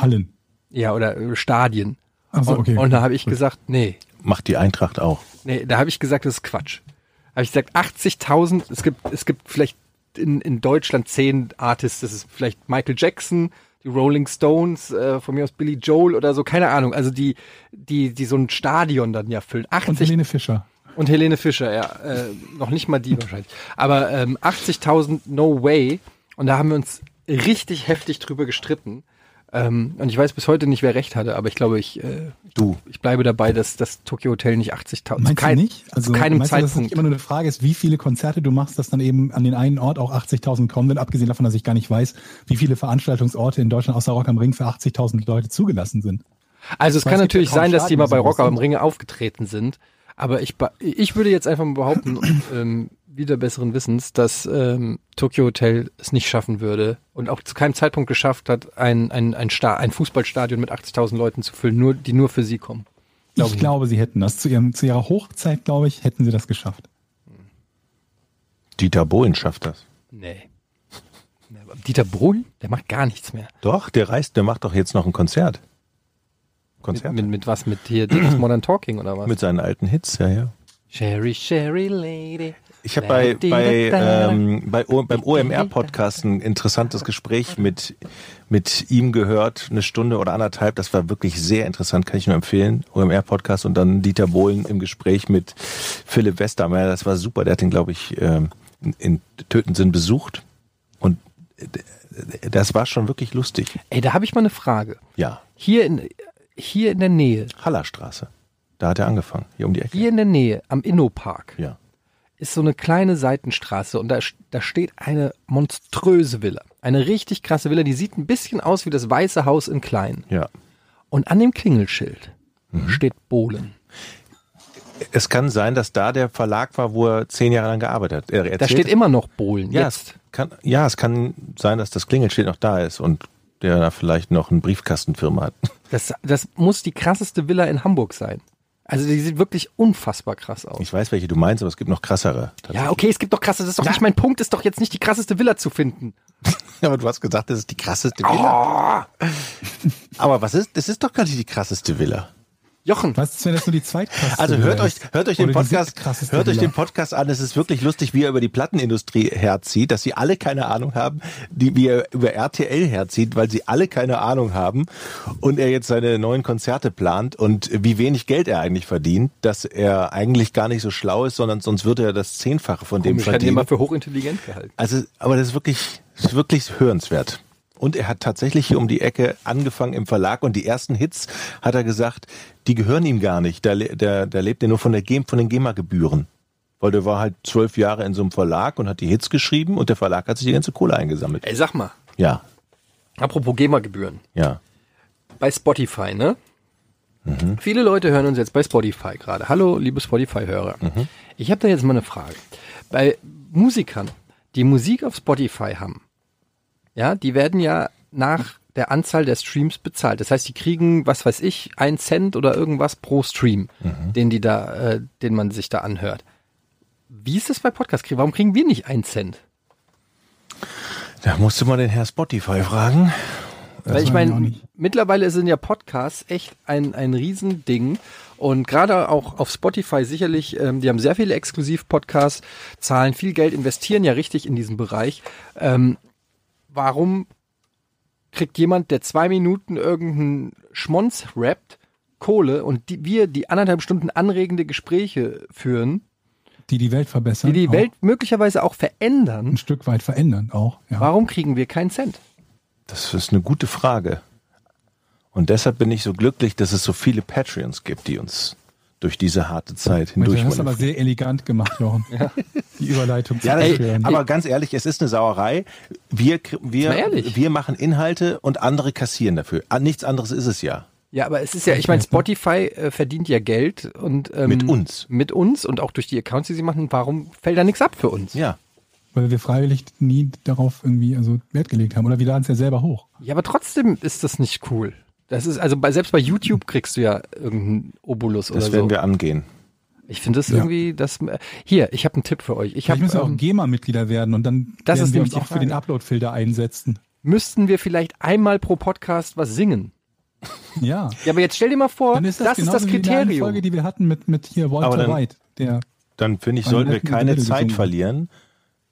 Hallen. Ja, oder äh, Stadien. Und, okay. und da habe ich gesagt, nee, Macht die Eintracht auch. Nee, da habe ich gesagt, das ist Quatsch. Habe ich gesagt, 80.000, es gibt, es gibt vielleicht in, in Deutschland zehn Artists, das ist vielleicht Michael Jackson, die Rolling Stones, äh, von mir aus Billy Joel oder so, keine Ahnung, also die, die, die so ein Stadion dann ja füllen. 80 Und Helene Fischer. und Helene Fischer, ja, äh, noch nicht mal die wahrscheinlich. Aber ähm, 80.000 No Way. Und da haben wir uns richtig heftig drüber gestritten. Ähm, und ich weiß bis heute nicht, wer recht hatte, aber ich glaube, ich, äh, Du. ich bleibe dabei, dass das Tokyo Hotel nicht 80.000 zu, Meinst kein, du nicht? Also, zu keinem meinst du, dass Zeitpunkt. immer nur eine Frage ist, wie viele Konzerte du machst, dass dann eben an den einen Ort auch 80.000 kommen, denn abgesehen davon, dass ich gar nicht weiß, wie viele Veranstaltungsorte in Deutschland außer Rock am Ring für 80.000 Leute zugelassen sind. Also es kann natürlich sein, dass die mal bei Rock am. Ringe aufgetreten sind. Aber ich, ich würde jetzt einfach mal behaupten, ähm, wieder besseren Wissens, dass ähm, Tokyo Hotel es nicht schaffen würde und auch zu keinem Zeitpunkt geschafft hat, ein, ein, ein, Sta ein Fußballstadion mit 80.000 Leuten zu füllen, nur, die nur für sie kommen. Glaub ich ich glaube, sie hätten das zu, ihrem, zu ihrer Hochzeit, glaube ich, hätten sie das geschafft. Dieter Bohlen schafft das. Nee. Dieter Bohlen, der macht gar nichts mehr. Doch, der reist, der macht doch jetzt noch ein Konzert. Mit, Konzert? mit, mit was? Mit hier Dings Modern Talking oder was? Mit seinen alten Hits, ja, ja. Sherry, Sherry Lady. Ich habe bei, bei, ähm, bei o, beim OMR-Podcast ein interessantes Gespräch mit, mit ihm gehört, eine Stunde oder anderthalb. Das war wirklich sehr interessant, kann ich nur empfehlen. OMR-Podcast und dann Dieter Bohlen im Gespräch mit Philipp Westermeier. Das war super. Der hat ihn, glaube ich, ähm, in, in Tötensinn besucht. Und äh, das war schon wirklich lustig. Ey, da habe ich mal eine Frage. Ja, Hier in, hier in der Nähe, Hallerstraße. Da hat er angefangen, hier um die Ecke. hier in der Nähe am Innopark Ja. ist so eine kleine Seitenstraße und da, da steht eine monströse Villa. Eine richtig krasse Villa, die sieht ein bisschen aus wie das Weiße Haus in klein. Ja. Und an dem Klingelschild Mhm. steht Bohlen. Es kann sein, dass da der Verlag war, wo er zehn Jahre lang gearbeitet hat. Er Da steht immer noch Bohlen. Ja, Jetzt. es kann, ja, es kann sein, dass das Klingelschild noch da ist und der da vielleicht noch eine Briefkastenfirma hat. Das, das muss die krasseste Villa in Hamburg sein. Also die sieht wirklich unfassbar krass aus. Ich weiß, welche du meinst, aber es gibt noch krassere. Ja, okay, es gibt doch krasse, das ist doch nicht mein Punkt, ist doch jetzt nicht die krasseste Villa zu finden. Aber du hast gesagt, das ist die krasseste Villa. Aber was ist, das ist doch gar nicht die krasseste Villa. Jochen, Was ist, wenn das nur die zweitkrasseste Also hört euch, hört euch den Podcast, hört euch den Podcast an. Es ist wirklich lustig, wie er über die Plattenindustrie herzieht, dass sie alle keine Ahnung haben, die, wie er über RTL herzieht, weil sie alle keine Ahnung haben und er jetzt seine neuen Konzerte plant und wie wenig Geld er eigentlich verdient, dass er eigentlich gar nicht so schlau ist, sondern sonst würde er das Zehnfache von dem ich hätte ihn verdienen. immer für hochintelligent gehalten. Also, aber das ist wirklich, das ist wirklich hörenswert. Und er hat tatsächlich hier um die Ecke angefangen im Verlag und die ersten Hits, hat er gesagt, die gehören ihm gar nicht. Le- der, der lebt ja nur von, der von den GEMA-Gebühren. Weil der war halt zwölf Jahre in so einem Verlag und hat die Hits geschrieben und der Verlag hat sich die ganze Kohle eingesammelt. Ey, sag mal, Ja, apropos GEMA-Gebühren. ja. Bei Spotify, ne? Viele Leute hören uns jetzt bei Spotify gerade. Hallo, liebe Spotify-Hörer. Ich habe da jetzt mal eine Frage. Bei Musikern, die Musik auf Spotify haben, ja, die werden ja nach der Anzahl der Streams bezahlt. Das heißt, die kriegen, was weiß ich, ein Cent oder irgendwas pro Stream, den die da, äh, den man sich da anhört. Wie ist das bei Podcast? Warum kriegen wir nicht einen Cent? Da musst du mal den Herr Spotify fragen. Weil ich meine, mittlerweile sind ja Podcasts echt ein, ein Riesending. Und gerade auch auf Spotify sicherlich, ähm, die haben sehr viele Exklusiv-Podcasts, zahlen viel Geld, investieren ja richtig in diesen Bereich. Ähm, warum kriegt jemand, der zwei Minuten irgendeinen Schmonz rappt, Kohle und die, wir, die anderthalb Stunden anregende Gespräche führen, Die die Welt verbessern. die die auch Welt möglicherweise auch verändern, ein Stück weit verändern auch. Ja. warum kriegen wir keinen Cent? Das ist eine gute Frage. Und deshalb bin ich so glücklich, dass es so viele Patreons gibt, die uns durch diese harte Zeit hindurch Du hast aber sehr elegant gemacht, Jochen. Die Überleitung zu Ja, Patreon. aber ganz ehrlich, es ist eine Sauerei. Wir, wir, wir machen Inhalte und andere kassieren dafür. Ah, Nichts anderes ist es ja. Ja, aber es ist ja, ich meine, Spotify äh, verdient ja Geld und ähm, Mit uns. Mit uns und auch durch die Accounts, die sie machen. Warum fällt da nichts ab für uns? Ja. weil wir freiwillig nie darauf irgendwie also Wert gelegt haben. Oder wir laden es ja selber hoch. Ja, aber trotzdem ist das nicht cool. Das ist also bei, selbst bei YouTube kriegst du ja irgendeinen Obolus Das oder werden so. wir angehen. Ich finde das Ja. irgendwie, das hier, ich habe einen Tipp für euch. Ich habe müssen wir auch ähm, GEMA-Mitglieder werden und dann Das werden ist wir nämlich uns die auch für den. Upload-Filter einsetzen. müssten wir vielleicht einmal pro Podcast was singen. Ja. Ja, aber jetzt stell dir mal vor, Dann ist das, das ist das Kriterium. Folge, die wir hatten mit, mit hier Aber Walter dann- White. Der, Dann finde ich, sollten wir keine Zeit gesungen? verlieren.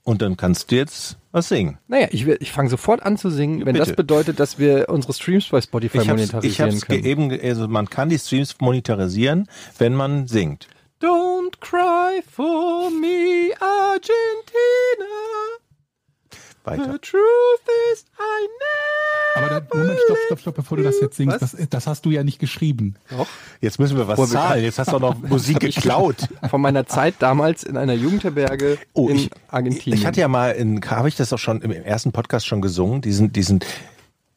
Und dann kannst du jetzt was singen. Naja, ich, ich fange sofort an zu singen, wenn Bitte. das bedeutet, dass wir unsere Streams bei Spotify Ich monetarisieren ich können. eben, also man kann die Streams monetarisieren, wenn man singt. Don't cry for me, Argentina. Weiter. The truth is I never. aber da, Moment, stopp, stopp, stopp, bevor du das jetzt singst. Was? Das, das hast du ja nicht geschrieben. Doch. Jetzt müssen wir was Boah, zahlen. Jetzt hast du auch noch Musik geklaut. Von meiner Zeit damals in einer Jugendherberge Oh, in ich, Argentinien. ich hatte ja mal habe ich das auch schon im ersten Podcast schon gesungen, diesen, diesen,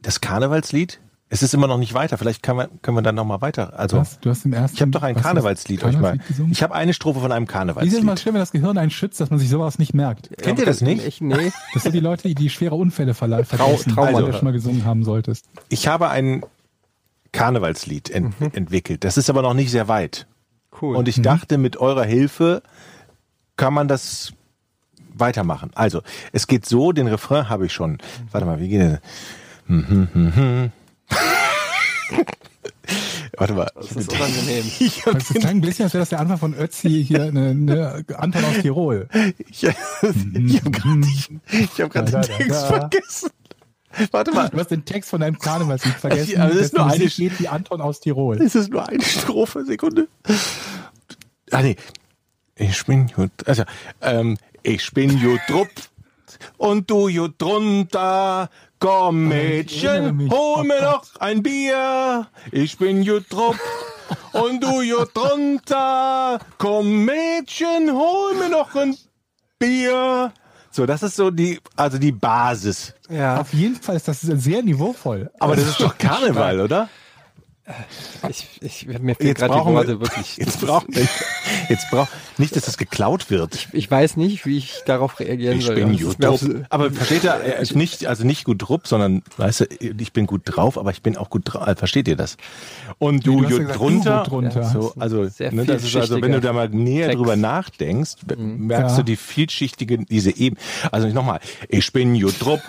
das Karnevalslied. Es ist immer noch nicht weiter. Vielleicht kann man, können wir dann noch mal weiter. Also, Was? Du hast im ersten. ich habe doch ein was, Karnevalslied was, euch mal. Karnevalslied gesungen? Ich habe eine Strophe von einem Wie ist das mal Karnevalslied. schlimm, wenn das Gehirn einen schützt, dass man sich sowas nicht merkt? Kennt ihr das nicht? Ich, nee. Das sind die Leute, die, die schwere Unfälle verle- vergessen, Trauma. die du schon mal gesungen haben solltest. Ich habe ein Karnevalslied ent entwickelt. Das ist aber noch nicht sehr weit. Cool. Und ich dachte, mit eurer Hilfe kann man das weitermachen. Also, es geht so, den Refrain habe ich schon. Warte mal, wie geht das? Warte mal. das ist unangenehm. Ich habe Das klang ein bisschen, als wäre das der Anfang von Ötzi hier, eine, eine Anton aus Tirol. ich, ich hab grad, ich, ich hab grad Da, den da, Text da. vergessen. Warte mal. Du hast den Text von deinem Karnevalslied vergessen. Ja, das ist nur eine geht wie Anton aus Tirol. Es ist nur eine Strophe, Sekunde. Ah nee. Ich bin gut. Also, ähm, ich bin gut drupp und du gut drunter. Komm, Mädchen, hol Oh mir doch ein Bier. Ich bin gut und du gut. Komm, Mädchen, hol mir noch ein Bier. So, das ist so die, also die Basis. Ja. Auf jeden Fall ist das sehr niveauvoll. Aber das ist doch Karneval, oder? Ich, ich, mir fehlen Jetzt gerade die brauchen Worte wir, wirklich. jetzt brauchen wir, jetzt brauch, nicht, dass das geklaut wird. Ich weiß nicht, wie ich darauf reagieren Ich soll. bin drauf. auch so- Aber versteht ihr, er ist nicht, also nicht gut drupp, sondern, weißt du, ich bin gut drauf, aber ich bin auch gut drauf. Versteht ihr das? Und du, Du drunter, drunter. Ja, so, also, ne, das ist also, wenn du da mal näher Text. drüber nachdenkst, merkst Ja. du die vielschichtige, diese Eben. Also nochmal, ich bin gut drupp.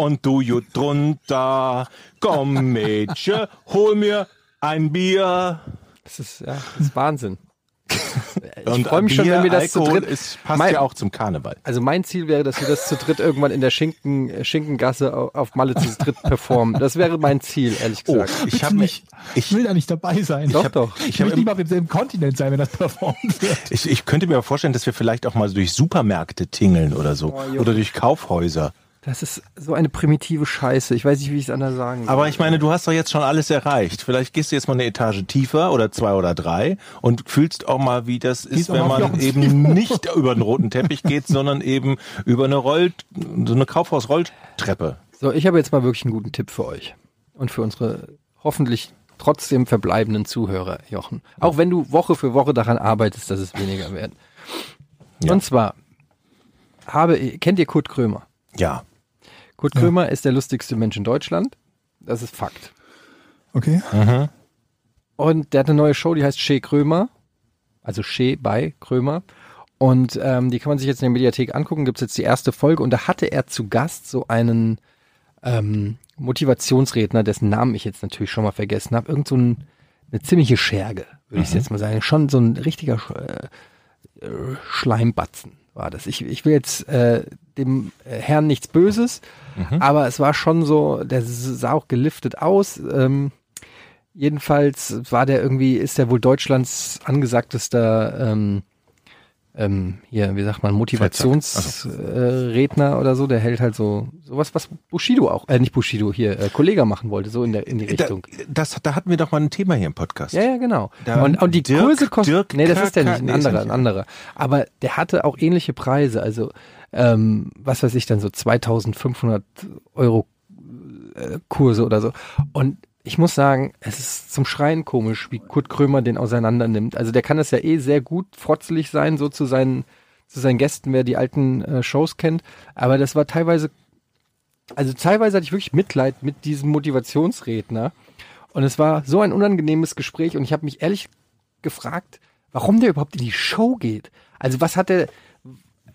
Und du gut drunter, komm Mädchen, hol mir ein Bier. Das ist, ja, das ist Wahnsinn. Ich Und freue mich schon, Bier, wenn wir das zu Alkohol dritt. ist, passt Mein- ja auch zum Karneval. Also mein Ziel wäre, dass wir das zu dritt irgendwann in der Schinken, äh, Schinkengasse au- auf Malle zu dritt performen. Das wäre mein Ziel, ehrlich Oh, gesagt. ich Bitte habe nicht. mich, Ich will da nicht dabei sein. Doch, ich hab, doch. Ich, Ich will lieber auf demselben Kontinent sein, wenn das performt wird. Ich, ich könnte mir aber vorstellen, dass wir vielleicht auch mal durch Supermärkte tingeln oder so. jo. oder durch Kaufhäuser. Das ist so eine primitive Scheiße. Ich weiß nicht, wie ich es anders sagen soll. Aber ich meine, du hast doch jetzt schon alles erreicht. Vielleicht gehst du jetzt mal eine Etage tiefer oder zwei oder drei und fühlst auch mal, wie das ist, wenn man eben nicht über den roten Teppich geht, sondern eben über eine Roll, so eine Kaufhaus-Rolltreppe. So, ich habe jetzt mal wirklich einen guten Tipp für euch. Und für unsere hoffentlich trotzdem verbleibenden Zuhörer, Jochen. Auch wenn du Woche für Woche daran arbeitest, dass es weniger werden. Ja. Und zwar habe, kennt ihr Kurt Krömer? Ja. Kurt Krömer ist der lustigste Mensch in Deutschland. Das ist Fakt. Okay. Und der hat eine neue Show, die heißt Shea Krömer. Also Shea bei Krömer. Und ähm, die kann man sich jetzt in der Mediathek angucken. Gibt es jetzt die erste Folge. Und da hatte er zu Gast so einen ähm, Motivationsredner, dessen Namen ich jetzt natürlich schon mal vergessen habe. Irgend so ein, eine ziemliche Scherge, würde ich jetzt mal sagen. Schon so ein richtiger Sch- äh, Schleimbatzen war das. Ich, ich will jetzt äh, dem äh, Herrn nichts Böses, aber es war schon so, der sah auch geliftet aus. Ähm, jedenfalls war der irgendwie, ist der wohl Deutschlands angesagtester ähm, ähm, hier, wie sagt man, Motivationsredner äh, oder so, der hält halt so sowas, was Bushido auch, äh, nicht Bushido, hier, äh, Kollega machen wollte, so in der in die Da, Richtung. das, da hatten wir doch mal ein Thema hier im Podcast. Ja, ja, genau. Da- und, und die Dirk- Kurse kosten. Dirk nee, das ist der Körker- nicht, ein nee, anderer, ein ja. anderer. Aber der hatte auch ähnliche Preise. Also, ähm, was weiß ich dann, so 2500 Euro äh, Kurse oder so. Und ich muss sagen, es ist zum Schreien komisch, wie Kurt Krömer den auseinander nimmt. Also der kann das ja eh sehr gut frotzelig sein, so zu seinen, zu seinen Gästen, wer die alten äh, Shows kennt. Aber das war teilweise, also teilweise hatte ich wirklich Mitleid mit diesem Motivationsredner. Und es war so ein unangenehmes Gespräch und ich habe mich ehrlich gefragt, warum der überhaupt in die Show geht. Also was hat der,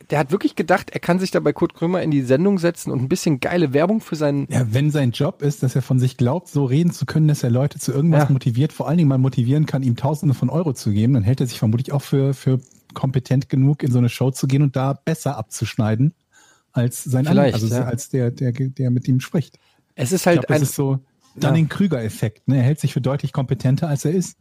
der hat wirklich gedacht, er kann sich da bei Kurt Krömer in die Sendung setzen und ein bisschen geile Werbung für seinen, Ja, wenn sein Job ist, dass er von sich glaubt, so reden zu können, dass er Leute zu irgendwas Ja. motiviert, vor allen Dingen mal motivieren kann, ihm Tausende von Euro zu geben, dann hält er sich vermutlich auch für, für kompetent genug, in so eine Show zu gehen und da besser abzuschneiden als sein Vielleicht, anderer, also ja. als der, der, der mit ihm spricht. es ist Ich halt glaube, das ein, ist so Dunning-Krüger-Effekt. Ne? Er hält sich für deutlich kompetenter, als er ist.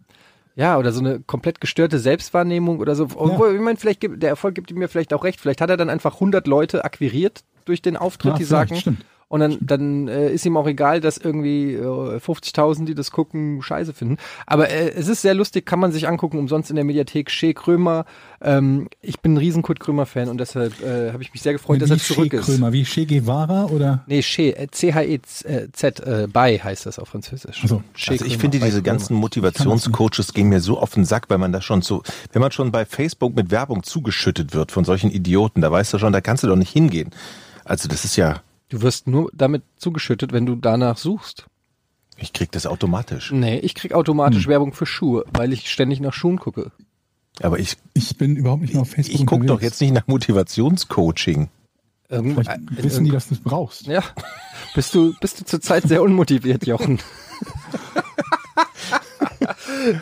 Ja, oder so eine komplett gestörte Selbstwahrnehmung oder so. Obwohl, ich meine, vielleicht gibt, der Erfolg gibt ihm mir vielleicht auch recht. Vielleicht hat er dann einfach 100 Leute akquiriert durch den Auftritt, Ja, die sagen, stimmt. Und dann, dann äh, ist ihm auch egal, dass irgendwie äh, 50.000, die das gucken, scheiße finden. Aber äh, es ist sehr lustig, kann man sich angucken, umsonst in der Mediathek. Shea Krömer. Ähm, ich bin ein riesen Kurt Krömer-Fan und deshalb äh, habe ich mich sehr gefreut, dass wie er zurück Che ist. Krömer, wie Che Guevara oder? Nee, Shea, äh, C-H-E-Z, äh, bei heißt das auf Französisch. Ach so. Shea Also ich Krömer, finde, diese ganzen Motivationscoaches gehen mir so auf den Sack, weil man da schon so, wenn man schon bei Facebook mit Werbung zugeschüttet wird von solchen Idioten, da weißt du schon, da kannst du doch nicht hingehen. Also das ist ja, Du wirst nur damit zugeschüttet, wenn du danach suchst. ich krieg das automatisch. Nee, ich krieg automatisch Werbung für Schuhe, weil ich ständig nach Schuhen gucke. Aber ich, Ich bin überhaupt nicht mehr auf Facebook. ich gucke doch jetzt nicht nach Motivationscoaching. Irgend, Vielleicht äh, wissen die, dass du es brauchst. Ja. Bist du, bist du zurzeit sehr unmotiviert, Jochen?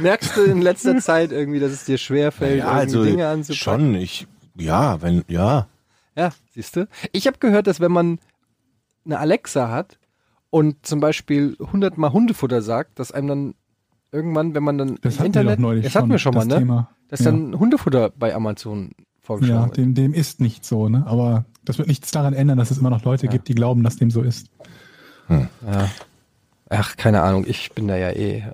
Merkst du in letzter Zeit irgendwie, dass es dir schwerfällt, Ja, also Dinge anzupacken? schon, ich, ja, wenn, ja. Ja, siehst du? Ich habe gehört, dass wenn man eine Alexa hat und zum Beispiel 100 Mal Hundefutter sagt, dass einem dann irgendwann, wenn man dann Das im hatten wir Internet, neulich das hatten wir schon mal, das ne? Thema. Dass Ja. dann Hundefutter bei Amazon vorgeschlagen Ja, wird. dem, dem ist nicht so, ne? Aber das wird nichts daran ändern, dass es immer noch Leute gibt, die glauben, dass dem so ist. Ja. Ach, keine Ahnung, ich bin da ja eh,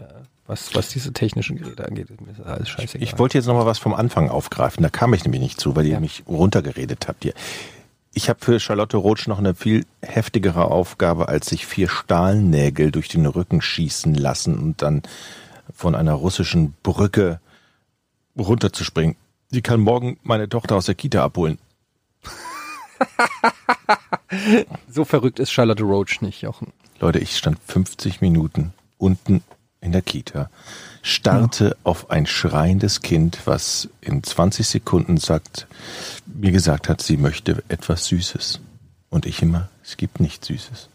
was, was diese technischen Geräte angeht, ist mir das alles scheißegal. Ich wollte jetzt noch mal was vom Anfang aufgreifen. Da kam ich nämlich nicht zu, weil ihr Ja. mich runtergeredet habt hier. Ich habe für Charlotte Roach noch eine viel heftigere Aufgabe, als sich vier Stahlnägel durch den Rücken schießen lassen und dann von einer russischen Brücke runterzuspringen. Sie kann morgen meine Tochter aus der Kita abholen. So verrückt ist Charlotte Roach nicht, Jochen. Leute, ich stand 50 Minuten unten in der Kita, starrte auf ein schreiendes Kind, was in 20 Sekunden sagt, mir gesagt hat, sie möchte etwas Süßes. Und ich immer, es gibt nichts Süßes.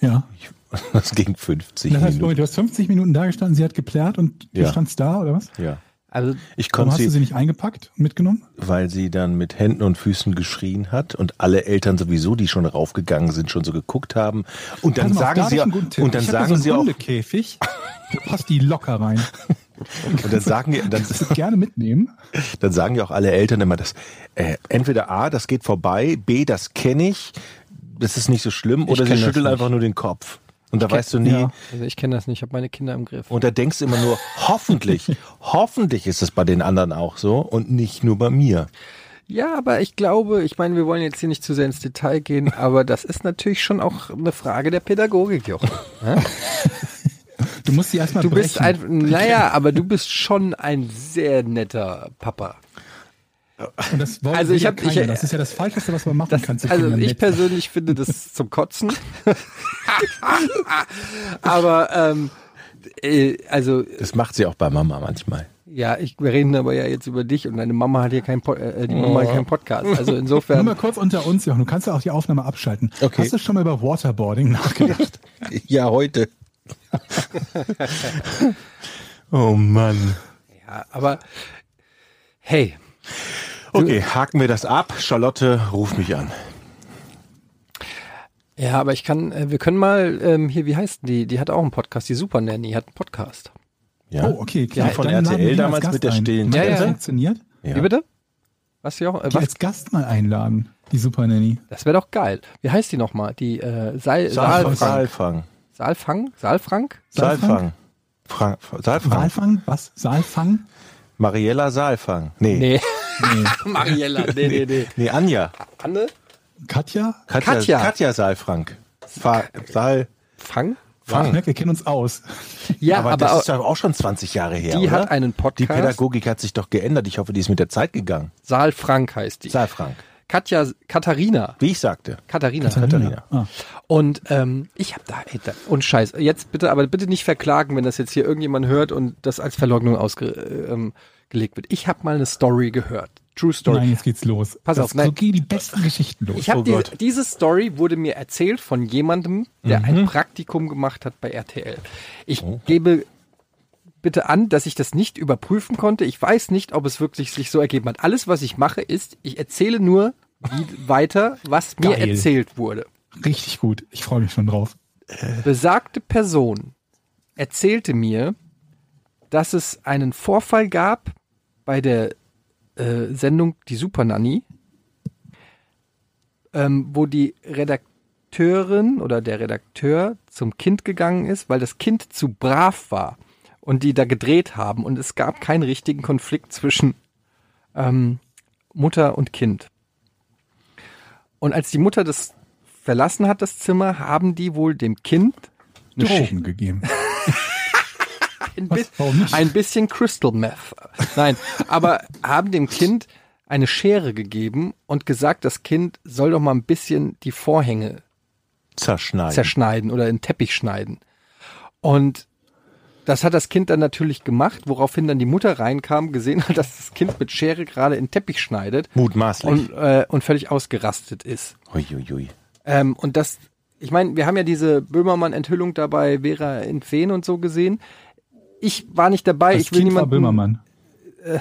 Ja. Ich, das ging 50 Das heißt, Minuten. du hast 50 Minuten da gestanden, sie hat geplärt und du Ja. standst da, oder was? Ja. Also Ich Warum konnte hast du sie, sie nicht eingepackt und mitgenommen? weil sie dann mit Händen und Füßen geschrien hat und alle Eltern sowieso, die schon raufgegangen sind, schon so geguckt haben. Und dann sagen sie auch, und dann ich sagen sie auch, Hundekäfig. Da passt die locker rein. und dann sagen, die- dann, gerne mitnehmen. dann sagen ja auch alle Eltern immer, dass äh, entweder A, das geht vorbei, B, das kenne ich, das ist nicht so schlimm, oder sie schütteln einfach nur den Kopf. Und da kenn- weißt du nie, ja. Also ich kenne das nicht, ich habe meine Kinder im Griff. und da denkst du immer nur, hoffentlich, hoffentlich ist es bei den anderen auch so und nicht nur bei mir. Ja, aber ich glaube, ich meine, wir wollen jetzt hier nicht zu sehr ins Detail gehen, aber das ist natürlich schon auch eine Frage der Pädagogik, Jochen. Du musst sie erstmal Du bist brechen. ein, naja, aber du bist schon ein sehr netter Papa. Und das wollen Also ich hab- ich- keiner. das ist ja das Falscheste, was man machen Das, kann. also Kindern. ich Nett. persönlich finde das zum Kotzen. aber ähm, äh, also Das macht sie auch bei Mama manchmal. ja, ich, wir reden aber ja jetzt über dich und deine Mama hat hier keinen äh, die Mama hat keinen Podcast. Also Nur insofern mal kurz unter uns, Jochen. Du kannst ja auch die Aufnahme abschalten. Okay. Hast du schon mal über Waterboarding nachgedacht? Ja, heute. oh Mann. ja, aber hey, Okay, haken wir das ab. Charlotte, ruf mich an. ja, aber ich kann, äh, wir können mal ähm, hier, wie heißt die? Die hat auch einen Podcast. Die Super Nanny hat einen Podcast. Ja? Oh, okay. Ja, von Dann laden wir RTL die als damals mit der stillen Hat Ja, das ja. funktioniert? Ja. Wie bitte? Was ja auch? Äh, Die was? als Gast mal einladen, die Super Nanny. Das wäre doch geil. Wie heißt die nochmal? Die äh, Saal, Saalfang. Saalfang. Saalfang? Saalfrank? Saalfang. Fra Saalfang. Walfang? Was? Saalfang? Mariella Saalfang. Nee. Nee. Nee. Mariella, nee, nee, nee. Nee, Anja. Anne? Katja? Katja, Katja. Katja Saalfrank. Fa Saal. Fang? Fang. merke, wir kennen uns aus. Ja, aber, aber, das auch, ist doch auch schon 20 Jahre her, die oder? hat einen Die Podcast. Pädagogik hat sich doch geändert. Ich hoffe, die ist mit der Zeit gegangen. Saalfrank heißt die. Saalfrank. Katja, Katharina. Wie ich sagte. Katharina. Katharina. Ah. Und ähm, ich habe da, ey, da, und Scheiß, jetzt bitte, aber bitte nicht verklagen, wenn das jetzt hier irgendjemand hört und das als Verleugnung ausgelegt ähm, wird. Ich habe mal eine Story gehört. True Story. Nein, jetzt geht's los. Pass das, auf, nein. So gehen die besten Geschichten los. Ich habe Oh diese, Gott. diese Story wurde mir erzählt von jemandem, der Mhm. ein Praktikum gemacht hat bei RTL. Ich Oh. gebe bitte an, dass ich das nicht überprüfen konnte. Ich weiß nicht, ob es wirklich sich so ergeben hat. Alles, was ich mache, ist, ich erzähle nur weiter, was mir Geil. erzählt wurde. Richtig gut. Ich freue mich schon drauf. Besagte Person erzählte mir, dass es einen Vorfall gab bei der äh, Sendung Die Super Nanny, ähm, wo die Redakteurin oder der Redakteur zum Kind gegangen ist, weil das Kind zu brav war und die da gedreht haben und es gab keinen richtigen Konflikt zwischen ähm, Mutter und Kind. Und als die Mutter das verlassen hat, das Zimmer, haben die wohl dem Kind eine Drogen gegeben. ein, bi- ein bisschen Crystal Meth. Nein, aber haben dem Kind eine Schere gegeben und gesagt, das Kind soll doch mal ein bisschen die Vorhänge Zerschneiden. zerschneiden oder in den Teppich schneiden. Und das hat das Kind dann natürlich gemacht, woraufhin dann die Mutter reinkam, gesehen hat, dass das Kind mit Schere gerade in den Teppich schneidet Mutmaßlich. und, äh, und völlig ausgerastet ist. Uiuiui. Ähm, und das, ich meine, wir haben ja diese Böhmermann-Enthüllung dabei Vera in Feen und so gesehen. Ich war nicht dabei. Das ich will kind war niemanden, Böhmermann.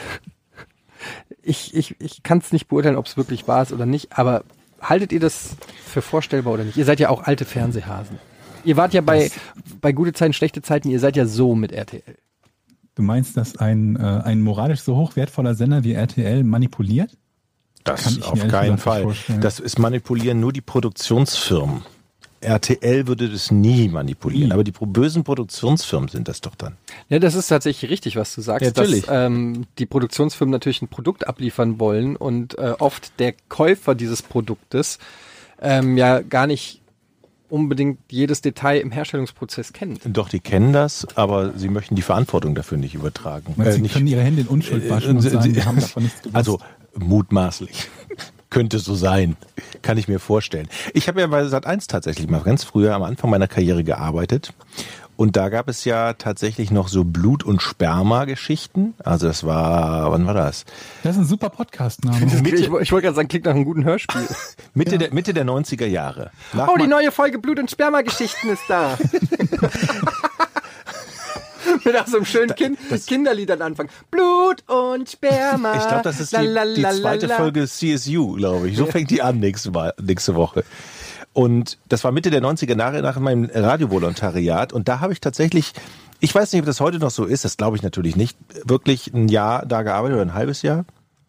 ich, ich, ich kann es nicht beurteilen, ob es wirklich wahr ist oder nicht, aber haltet ihr das für vorstellbar oder nicht? Ihr seid ja auch alte Fernsehhasen. Ihr wart ja bei, bei gute Zeiten, schlechte Zeiten, ihr seid ja so mit RTL. Du meinst, dass ein, äh, ein moralisch so hochwertvoller Sender wie RTL manipuliert? Das Kann ich mir auf keinen Fall. Das ist manipulieren nur die Produktionsfirmen. RTL würde das nie manipulieren, Nie. aber die pro- bösen Produktionsfirmen sind das doch dann. Ja, das ist tatsächlich richtig, was du sagst, Ja, natürlich. dass ähm, die Produktionsfirmen natürlich ein Produkt abliefern wollen und äh, oft der Käufer dieses Produktes ähm, ja gar nicht unbedingt jedes Detail im Herstellungsprozess kennt. Doch, die kennen das, aber sie möchten die Verantwortung dafür nicht übertragen. Weil Äh, sie nicht- können ihre Hände in Unschuld waschen und Sie- sagen, Sie- wir haben davon nichts gewusst. Also mutmaßlich. Könnte so sein. Kann ich mir vorstellen. Ich habe ja bei Sat1 tatsächlich mal ganz früher am Anfang meiner Karriere gearbeitet. Und da gab es ja tatsächlich noch so Blut- und Sperma-Geschichten. Also das war, wann war das? das ist ein super Podcast-Name. Ich, ich wollte gerade sagen, klingt nach einem guten Hörspiel. Mitte, der, Mitte der 90er Jahre. Nach Oh, die neue Folge Blut- und Sperma-Geschichten ist da. Mit auch so einem schönen kind Kinderlied am Anfang. Blut und Sperma. Ich glaube, das ist die, die zweite Folge CSU, glaube ich. So fängt die an nächste, Mal, nächste Woche. Und das war Mitte der 90er Jahre nach meinem Radiovolontariat. Und da habe ich tatsächlich, ich weiß nicht, ob das heute noch so ist, das glaube ich natürlich nicht, wirklich ein Jahr da gearbeitet oder ein halbes Jahr.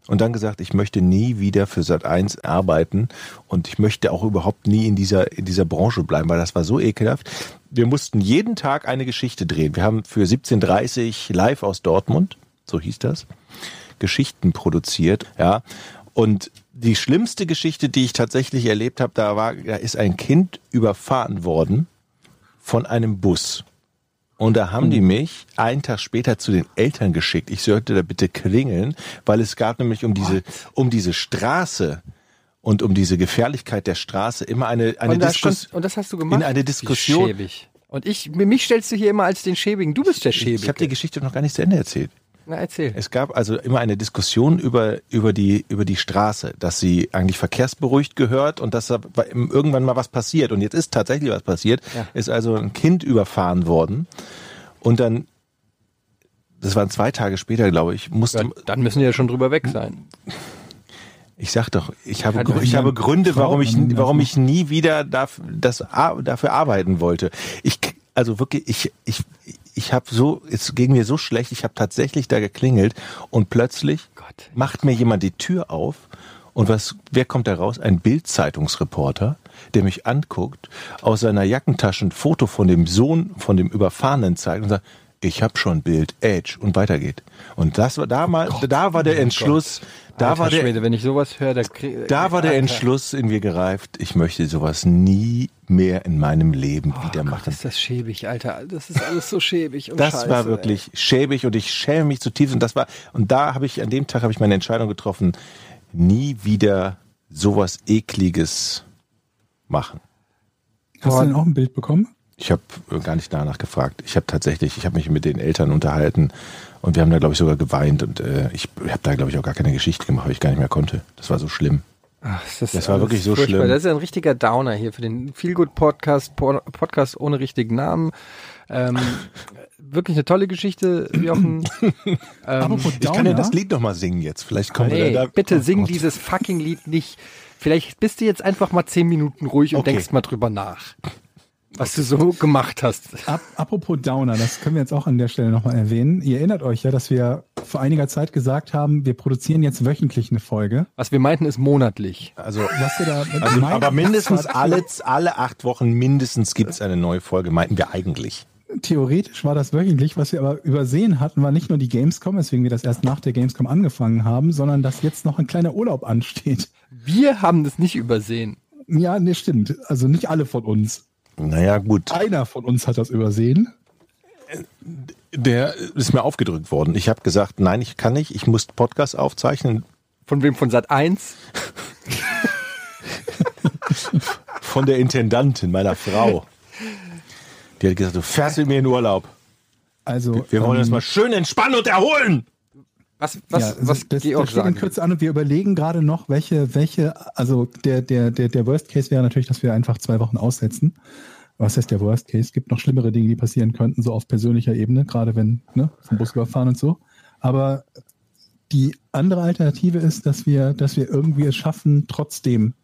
Und dann gesagt, ich möchte nie wieder für Sat1 arbeiten und ich möchte auch überhaupt nie in dieser, in dieser Branche bleiben, weil das war so ekelhaft. Wir mussten jeden Tag eine Geschichte drehen. Wir haben für 17.30 live aus Dortmund, so hieß das, Geschichten produziert, ja. Und die schlimmste Geschichte, die ich tatsächlich erlebt habe, da war, da ist ein Kind überfahren worden von einem Bus. Und da haben die mich einen Tag später zu den Eltern geschickt. Ich sollte da bitte klingeln, weil es gab nämlich um diese, um diese Straße und um diese Gefährlichkeit der Straße immer eine, eine Diskussion. und das hast du gemacht? in eine Diskussion- Wie schäbig. Und ich, mich stellst du hier immer als den Schäbigen. Du bist der Schäbige. Ich habe die Geschichte noch gar nicht zu Ende erzählt. Na, erzähl. Es gab also immer eine Diskussion über, über, die, über die Straße, dass sie eigentlich verkehrsberuhigt gehört und dass da irgendwann mal was passiert. Und jetzt ist tatsächlich was passiert. Ja. Ist also ein Kind überfahren worden. Und dann, das waren zwei Tage später, glaube ich, musste, Ja, dann müssen die ja schon drüber weg sein. ich sag doch, ich habe, ich habe Gründe, warum ich, warum ich nie wieder dafür, arbeiten wollte. Ich, also wirklich, ich, ich, ich habe so, es ging mir so schlecht, ich habe tatsächlich da geklingelt und plötzlich Gott. macht mir jemand die Tür auf und was, wer kommt da raus? Ein Bild-Zeitungsreporter, der mich anguckt, aus seiner Jackentasche ein Foto von dem Sohn, von dem Überfahrenen zeigt und sagt, ich habe schon Bild, Edge und weitergeht. Und das war da mal, da war der Entschluss, da Alter war der, Schwede, wenn ich sowas höre, da krieg, da war der. Entschluss in mir gereift, ich möchte sowas nie mehr in meinem Leben Oh wieder Gott, machen. ist das schäbig, Alter. Das ist alles so schäbig und Das scheiße, war wirklich schäbig und ich schäme mich zutiefst und das war und da habe ich an dem Tag habe ich meine Entscheidung getroffen, nie wieder sowas ekliges machen. Hast du denn auch ein Bild bekommen? Ich habe gar nicht danach gefragt. Ich habe tatsächlich, ich habe mich mit den Eltern unterhalten und wir haben da glaube ich sogar geweint und äh, ich habe da glaube ich auch gar keine Geschichte gemacht, weil ich gar nicht mehr konnte. Das war so schlimm. Ach, das, Das war wirklich so furchtbar. schlimm. Das ist ja ein richtiger Downer hier für den Feelgood Podcast, Podcast ohne richtigen Namen. Ähm, wirklich eine tolle Geschichte, Jochen. ähm, Apropos Ich kann ja das Lied noch mal singen jetzt. Vielleicht kommen wir nee, da. bitte Oh sing Gott. dieses fucking Lied nicht. Vielleicht bist du jetzt einfach mal zehn Minuten ruhig und Okay. denkst mal drüber nach. Was du so gemacht hast. Ap apropos Downer, das können wir jetzt auch an der Stelle nochmal erwähnen. Ihr erinnert euch ja, dass wir vor einiger Zeit gesagt haben, wir produzieren jetzt wöchentlich eine Folge. Was wir meinten, ist monatlich. Also Was wir da Also, meinen, aber mindestens alle, alle acht Wochen mindestens gibt's eine neue Folge, meinten wir eigentlich. Theoretisch war das wöchentlich, was wir aber übersehen hatten, war nicht nur die Gamescom, weswegen wir das erst nach der Gamescom angefangen haben, sondern dass jetzt noch ein kleiner Urlaub ansteht. Wir haben das nicht übersehen. Ja, nee, stimmt. Also nicht alle von uns. Naja, gut. Einer von uns hat das übersehen. Der ist mir aufgedrückt worden. Ich habe gesagt, nein, ich kann nicht, ich muss Podcast aufzeichnen Von wem? Von Sat 1? von der Intendantin, meiner Frau. Die hat gesagt, du fährst mit mir in Urlaub. Also Wir wollen ähm, uns mal schön entspannen und erholen. Was, was, ja, also was das, Georg das sagen Kürze an und wir überlegen gerade noch, welche, welche, also der, der, der, der Worst Case wäre natürlich, dass wir einfach zwei Wochen aussetzen. Was heißt der Worst Case? Es gibt noch schlimmere Dinge, die passieren könnten, so auf persönlicher Ebene, gerade wenn, ne, vom Bus überfahren und so. Aber die andere Alternative ist, dass wir, dass wir irgendwie es schaffen, trotzdem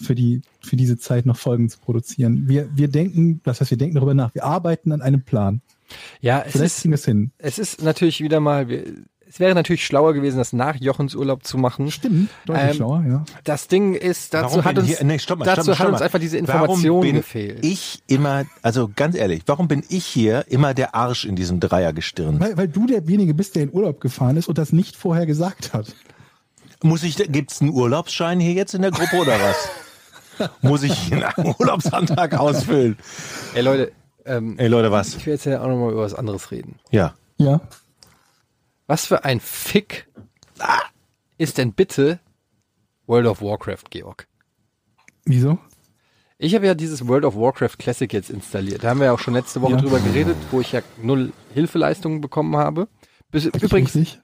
für die, für diese Zeit noch Folgen zu produzieren. Wir, wir denken, das heißt, wir denken darüber nach. Wir arbeiten an einem Plan. Ja, es Vielleicht ist, es hin. es ist natürlich wieder mal, wir- es wäre natürlich schlauer gewesen, das nach Jochens Urlaub zu machen. Stimmt, deutlich Ähm, schlauer, ja. Das Ding ist, dazu Warum hat uns, hier- nee, stopp mal, dazu stopp mal, hat stopp uns einfach diese Information warum bin gefehlt. Ich immer, also ganz ehrlich, warum bin ich hier immer der Arsch in diesem Dreiergestirn? Weil, weil du derjenige bist, der in Urlaub gefahren ist und das nicht vorher gesagt hat. Muss ich, gibt's einen Urlaubsschein hier jetzt in der Gruppe oder was? Muss ich einen Urlaubsantrag ausfüllen? Ey Leute, ähm, Ey Leute, was? ich will jetzt ja auch nochmal über was anderes reden. Ja. Ja. Was für ein Fick ist denn bitte World of Warcraft, Georg? Wieso? Ich habe ja dieses World of Warcraft Classic jetzt installiert. Da haben wir ja auch schon letzte Woche Ja. drüber geredet, wo ich ja null Hilfeleistungen bekommen habe. Bis, übrigens,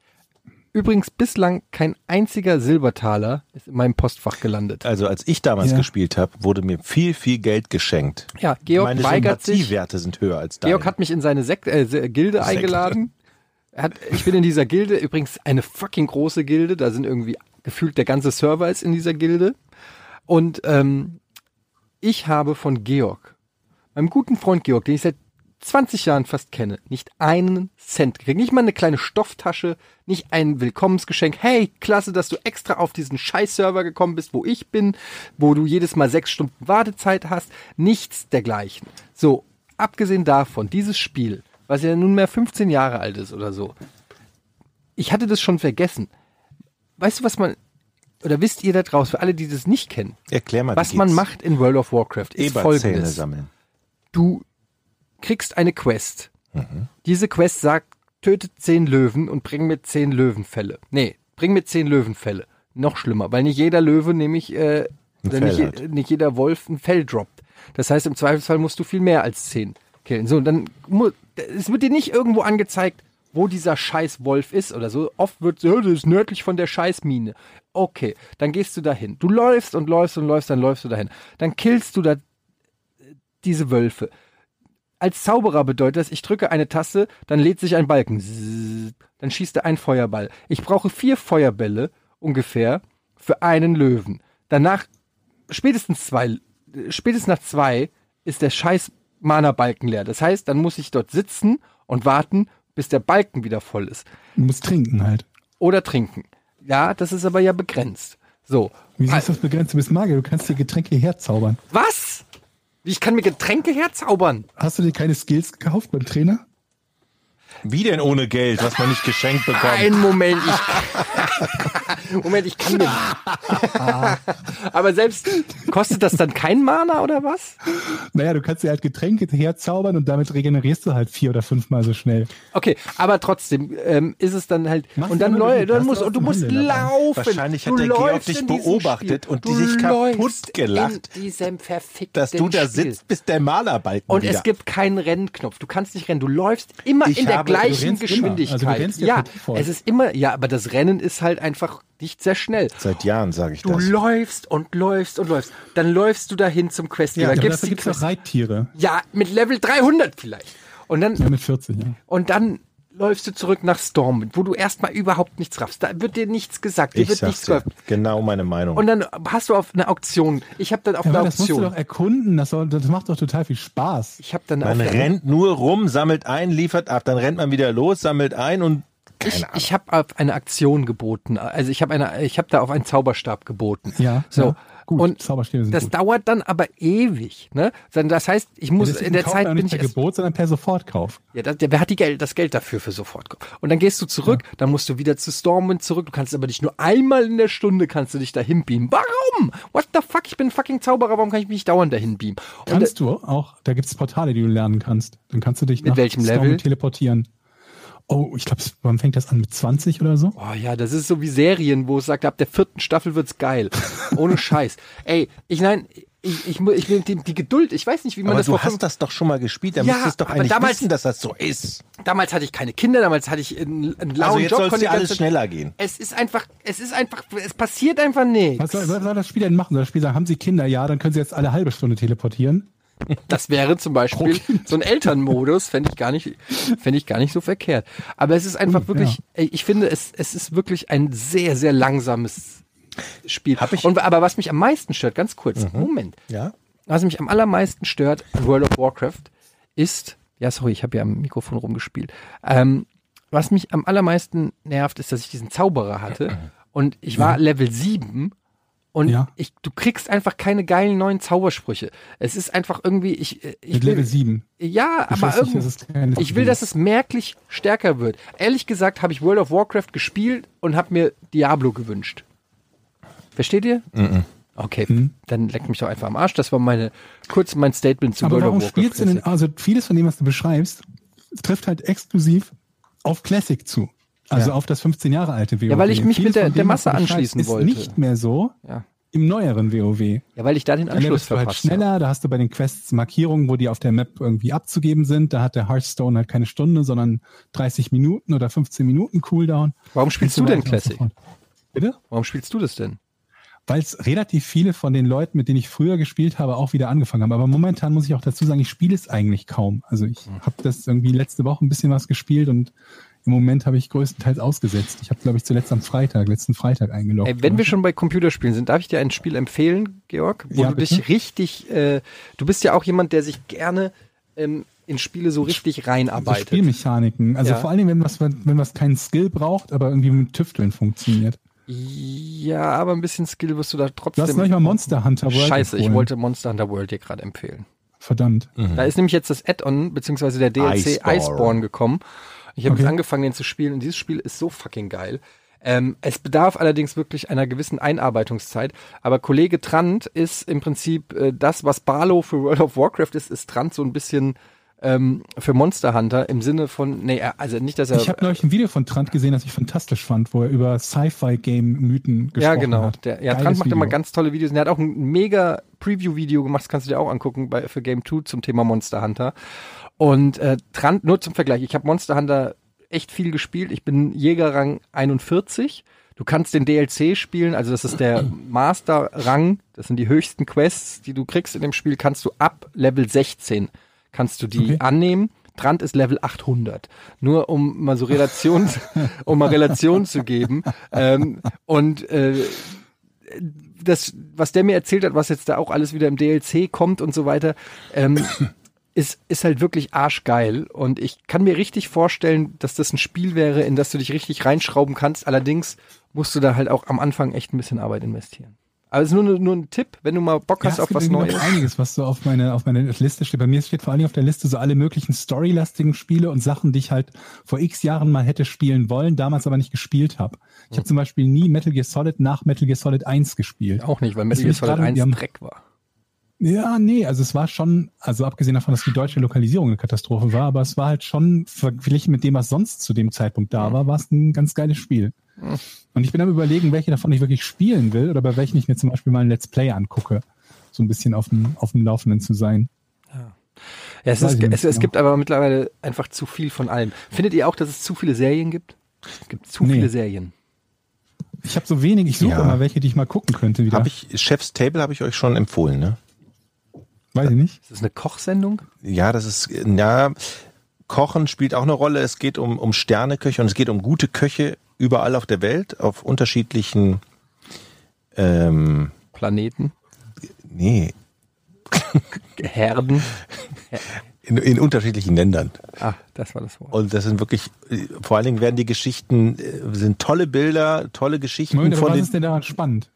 übrigens bislang kein einziger Silbertaler ist in meinem Postfach gelandet. Also als ich damals Ja. gespielt habe, wurde mir viel, viel Geld geschenkt. Ja, Georg Meine weigert sich. Sympathiewerte sind höher als deine. Georg hat mich in seine Sekt äh, Gilde eingeladen. Hat, ich bin in dieser Gilde, übrigens eine fucking große Gilde, da sind irgendwie gefühlt der ganze Server ist in dieser Gilde. Und ähm, ich habe von Georg, meinem guten Freund Georg, den ich seit 20 Jahren fast kenne, nicht einen Cent gekriegt. Nicht mal eine kleine Stofftasche, nicht ein Willkommensgeschenk. Hey, klasse, dass du extra auf diesen Scheiß-Server gekommen bist, wo ich bin, wo du jedes Mal sechs Stunden Wartezeit hast. Nichts dergleichen. So, abgesehen davon, dieses Spiel, was ja nunmehr 15 Jahre alt ist oder so, ich hatte das schon vergessen. Weißt du, was man, oder wisst ihr da draußen, für alle, die das nicht kennen, Erklär mal, was man macht in World of Warcraft, ist Eberzähne folgendes sammeln. du kriegst eine Quest. Mhm. Diese Quest sagt, tötet zehn Löwen und bring mir zehn Löwenfälle. Nee, bring mir zehn Löwenfälle. Noch schlimmer, weil nicht jeder Löwe nämlich, äh, nicht, je- nicht jeder Wolf ein Fell droppt. Das heißt, im Zweifelsfall musst du viel mehr als zehn killen. So, dann, es wird dir nicht irgendwo angezeigt, wo dieser scheiß Wolf ist oder so. Oft wird so, das ist nördlich von der Scheißmine. Okay, dann gehst du dahin. Du läufst und läufst und läufst, dann läufst du dahin. Dann killst du da diese Wölfe. Als Zauberer bedeutet das, ich drücke eine Taste, dann lädt sich ein Balken. Dann schießt er ein Feuerball. Ich brauche vier Feuerbälle ungefähr für einen Löwen. Danach, spätestens zwei, spätestens nach zwei ist der scheiß Mana-Balken leer. Das heißt, dann muss ich dort sitzen und warten, bis der Balken wieder voll ist. Du musst trinken halt. Oder trinken. Ja, das ist aber ja begrenzt. So. Wie ist das begrenzt? Du bist Magier, du kannst dir Getränke herzaubern. Was? Ich kann mir Getränke herzaubern. Hast du dir keine Skills gekauft beim Trainer? Wie denn ohne Geld, was man nicht geschenkt bekommt? Ein Moment, ich. Moment, ich kann nicht. Aber selbst kostet das dann kein Mana oder was? Naja, du kannst dir halt Getränke herzaubern und damit regenerierst du halt vier oder fünfmal so schnell. Okay, aber trotzdem ähm, ist es dann halt Mach's und dann gut, dann musst du und du musst dabei. laufen. Wahrscheinlich hat du der Georg dich beobachtet Spiel. und du sich kaputt gelacht, in diesem verfickten dass du da Spiel. sitzt, bis der Malerbalken Und wieder. es gibt keinen Rennknopf. Du kannst nicht rennen. Du läufst immer Ich in der du gleichen rennst immer. Geschwindigkeit. Also du ja ja, es ist immer, ja, aber das Rennen ist halt einfach nicht sehr schnell. Seit Jahren sage ich Du das. läufst und läufst und läufst. Dann läufst du dahin zum Questgeber. aber gibst dafür die gibt's auch Quest. Reittiere. Ja, mit Level 300 vielleicht. Und dann, Ja, mit 40, ja. und dann läufst du zurück nach Stormwind, wo du erstmal überhaupt nichts raffst. Da wird dir nichts gesagt. Dir Ich wird nichts dir. gesagt. Genau meine Meinung. Und dann hast du auf eine Auktion. Ich habe dann auf Ja, eine aber das musst du Auktion. doch erkunden. Das, soll, das macht doch total viel Spaß. Ich habe dann man auf rennt nur rum, sammelt ein, liefert ab, dann rennt man wieder los, sammelt ein und keine ich, ich habe auf eine Aktion geboten. Also ich habe eine, ich habe da auf einen Zauberstab geboten. Ja, So. ja. Gut, und Zauberstäbe sind das gut. dauert dann aber ewig, ne? Das heißt, ich muss Deswegen in der Zeit man bin nicht ich per Gebot, sondern per Sofortkauf. ja, das, der, wer hat die Geld, das Geld dafür für Sofortkauf? Und dann gehst du zurück, dann musst du wieder zu Stormwind zurück. Du kannst aber nicht nur einmal in der Stunde kannst du dich dahin beamen. Warum? What the fuck? Ich bin ein fucking Zauberer. Warum kann ich mich nicht dauernd dahin beamen? Und Kannst du auch, da gibt's Portale, die du lernen kannst. Dann kannst du dich Mit nach welchem Storm Level? teleportieren. Oh, ich glaube, wann fängt das an? Mit 20 oder so? Oh ja, das ist so wie Serien, wo es sagt, ab der vierten Staffel wird's geil. Ohne Scheiß. Ey, ich nein, ich, ich, mu- ich will die, die Geduld, ich weiß nicht, wie man aber das du hast das doch schon mal gespielt, dann Ja, müsstest du doch aber eigentlich damals- wissen, dass das so ist. Damals hatte ich keine Kinder, damals hatte ich einen, einen lauen Also jetzt Job. konnte ja die alles schneller gehen. Es ist einfach, es ist einfach, es passiert einfach nichts. Was soll, was soll das Spiel denn machen? Soll das Spiel sagen, haben Sie Kinder? Ja, dann können Sie jetzt alle halbe Stunde teleportieren. Das wäre zum Beispiel so ein Elternmodus, fände ich gar nicht, fände ich gar nicht so verkehrt. Aber es ist einfach wirklich, ja. ich finde, es, es ist wirklich ein sehr, sehr langsames Spiel. Hab ich- Mhm. Und, aber was mich am meisten stört, ganz kurz, Moment. Ja? Was mich am allermeisten stört in World of Warcraft ist, ja sorry, ich habe ja am Mikrofon rumgespielt, ähm, was mich am allermeisten nervt, ist, dass ich diesen Zauberer hatte und ich war Level 7 und Ja. ich, du kriegst einfach keine geilen neuen Zaubersprüche. Es ist einfach irgendwie, ich, äh, ich Mit will, Level 7. ja, Du aber nicht, irgendwie, dass es keine ich will, dass es merklich stärker wird. Ehrlich gesagt habe ich World of Warcraft gespielt und habe mir Diablo gewünscht. Versteht ihr? Okay, Mhm. dann leck mich doch einfach am Arsch. Das war meine kurz mein Statement zu Aber World warum of Warcraft. spielst du denn, also vieles von dem, was du beschreibst, trifft halt exklusiv auf Classic zu. Also Ja. auf das 15 Jahre alte WoW. Ja, weil ich mich Vieles mit der- der Masse anschließen ist wollte. nicht mehr so Ja. im neueren WoW. Ja, weil ich da den Da Anschluss bist du halt schneller, da hast du bei den Quests Markierungen, wo die auf der Map irgendwie abzugeben sind. Da hat der Hearthstone halt keine Stunde, sondern 30 Minuten oder 15 Minuten Cooldown. Warum spielst du denn Classic? Bitte? Warum spielst du das denn? Weil es relativ viele von den Leuten, mit denen ich früher gespielt habe, auch wieder angefangen haben. Aber momentan muss ich auch dazu sagen, ich spiele es eigentlich kaum. Also ich Hm. habe das irgendwie letzte Woche ein bisschen was gespielt und im Moment habe ich größtenteils ausgesetzt. Ich habe, glaube ich, zuletzt am Freitag, letzten Freitag eingeloggt. Ey, wenn wir schon bei Computerspielen sind, darf ich dir ein Spiel empfehlen, Georg, wo Ja, du bitte. dich richtig, äh, du bist ja auch jemand, der sich gerne ähm, in Spiele so richtig reinarbeitet. Spielmechaniken. Also Ja. vor allen Dingen, wenn was, wenn was keinen Skill braucht, aber irgendwie mit Tüfteln funktioniert. Ja, aber ein bisschen Skill wirst du da Du trotzdem. hast neulich mal Monster Hunter World Scheiße, ich empfohlen. wollte Monster Hunter World dir gerade empfehlen. Verdammt. Da ist nämlich jetzt das Add-on, beziehungsweise der DLC Iceborne. Iceborne, gekommen. Ich habe Okay. jetzt angefangen, den zu spielen und dieses Spiel ist so fucking geil. Ähm, es bedarf allerdings wirklich einer gewissen Einarbeitungszeit. Aber Kollege Trant ist im Prinzip äh, das, was Barlow für World of Warcraft ist, ist Trant so ein bisschen ähm, für Monster Hunter im Sinne von, nee, also nicht, dass er. Ich habe neulich ein Video von Trant gesehen, das ich fantastisch fand, wo er über Sci-Fi-Game-Mythen gesprochen ja, genau. hat. Der, ja, Geiles Trant macht Video. immer ganz tolle Videos. Und er hat auch ein mega Preview-Video gemacht, das kannst du dir auch angucken bei, für Game 2 zum Thema Monster Hunter. Und äh, Trant, nur zum Vergleich, ich habe Monster Hunter echt viel gespielt. Ich bin Jägerrang 41. Du kannst den DLC spielen, also das ist der Master-Rang, das sind die höchsten Quests, die du kriegst in dem Spiel, kannst du ab Level 16, kannst du die Okay. annehmen. Trant ist Level 800. Nur um mal so Relation, um mal Relation zu geben. Ähm, und äh, das, was der mir erzählt hat, was jetzt da auch alles wieder im DLC kommt und so weiter, ähm, ist, ist halt wirklich arschgeil. Und ich kann mir richtig vorstellen, dass das ein Spiel wäre, in das du dich richtig reinschrauben kannst. Allerdings musst du da halt auch am Anfang echt ein bisschen Arbeit investieren. Aber es ist nur, nur ein Tipp, wenn du mal Bock Ja, hast es auf was Neues. noch einiges, was so auf meine, auf meine Liste steht. Bei mir steht vor Dingen auf der Liste so alle möglichen storylastigen Spiele und Sachen, die ich halt vor x Jahren mal hätte spielen wollen, damals aber nicht gespielt habe. Ich habe zum Beispiel nie Metal Gear Solid nach Metal Gear Solid 1 gespielt. Auch nicht, weil Metal Gear Solid gerade- 1 die haben- Dreck war. Ja, nee, also es war schon, also abgesehen davon, dass die deutsche Lokalisierung eine Katastrophe war, aber es war halt schon verglichen mit dem, was sonst zu dem Zeitpunkt da war, war es ein ganz geiles Spiel. Und ich bin am überlegen, welche davon ich wirklich spielen will oder bei welchen ich mir zum Beispiel mal ein Let's Play angucke. So ein bisschen auf dem, auf dem Laufenden zu sein. Ja, es, ist, es, es genau. gibt aber mittlerweile einfach zu viel von allem. Findet ihr auch, dass es zu viele Serien gibt? Es gibt zu Nee. viele Serien. Ich habe so wenig, ich suche Ja. immer welche, die ich mal gucken könnte wieder. Habe ich, Chef's Table habe ich euch schon empfohlen, ne? Weiß ich nicht. Ist das eine Kochsendung? Ja, das ist, ja, Kochen spielt auch eine Rolle. Es geht um, um Sterneköche und es geht um gute Köche überall auf der Welt, auf unterschiedlichen, ähm, Planeten? nee, Herden? in, in unterschiedlichen Ländern. Ah, das war das Wort. Und das sind wirklich, vor allen Dingen werden die Geschichten, äh, sind tolle Bilder, tolle Geschichten Moment, von was den, ist denn daran spannend?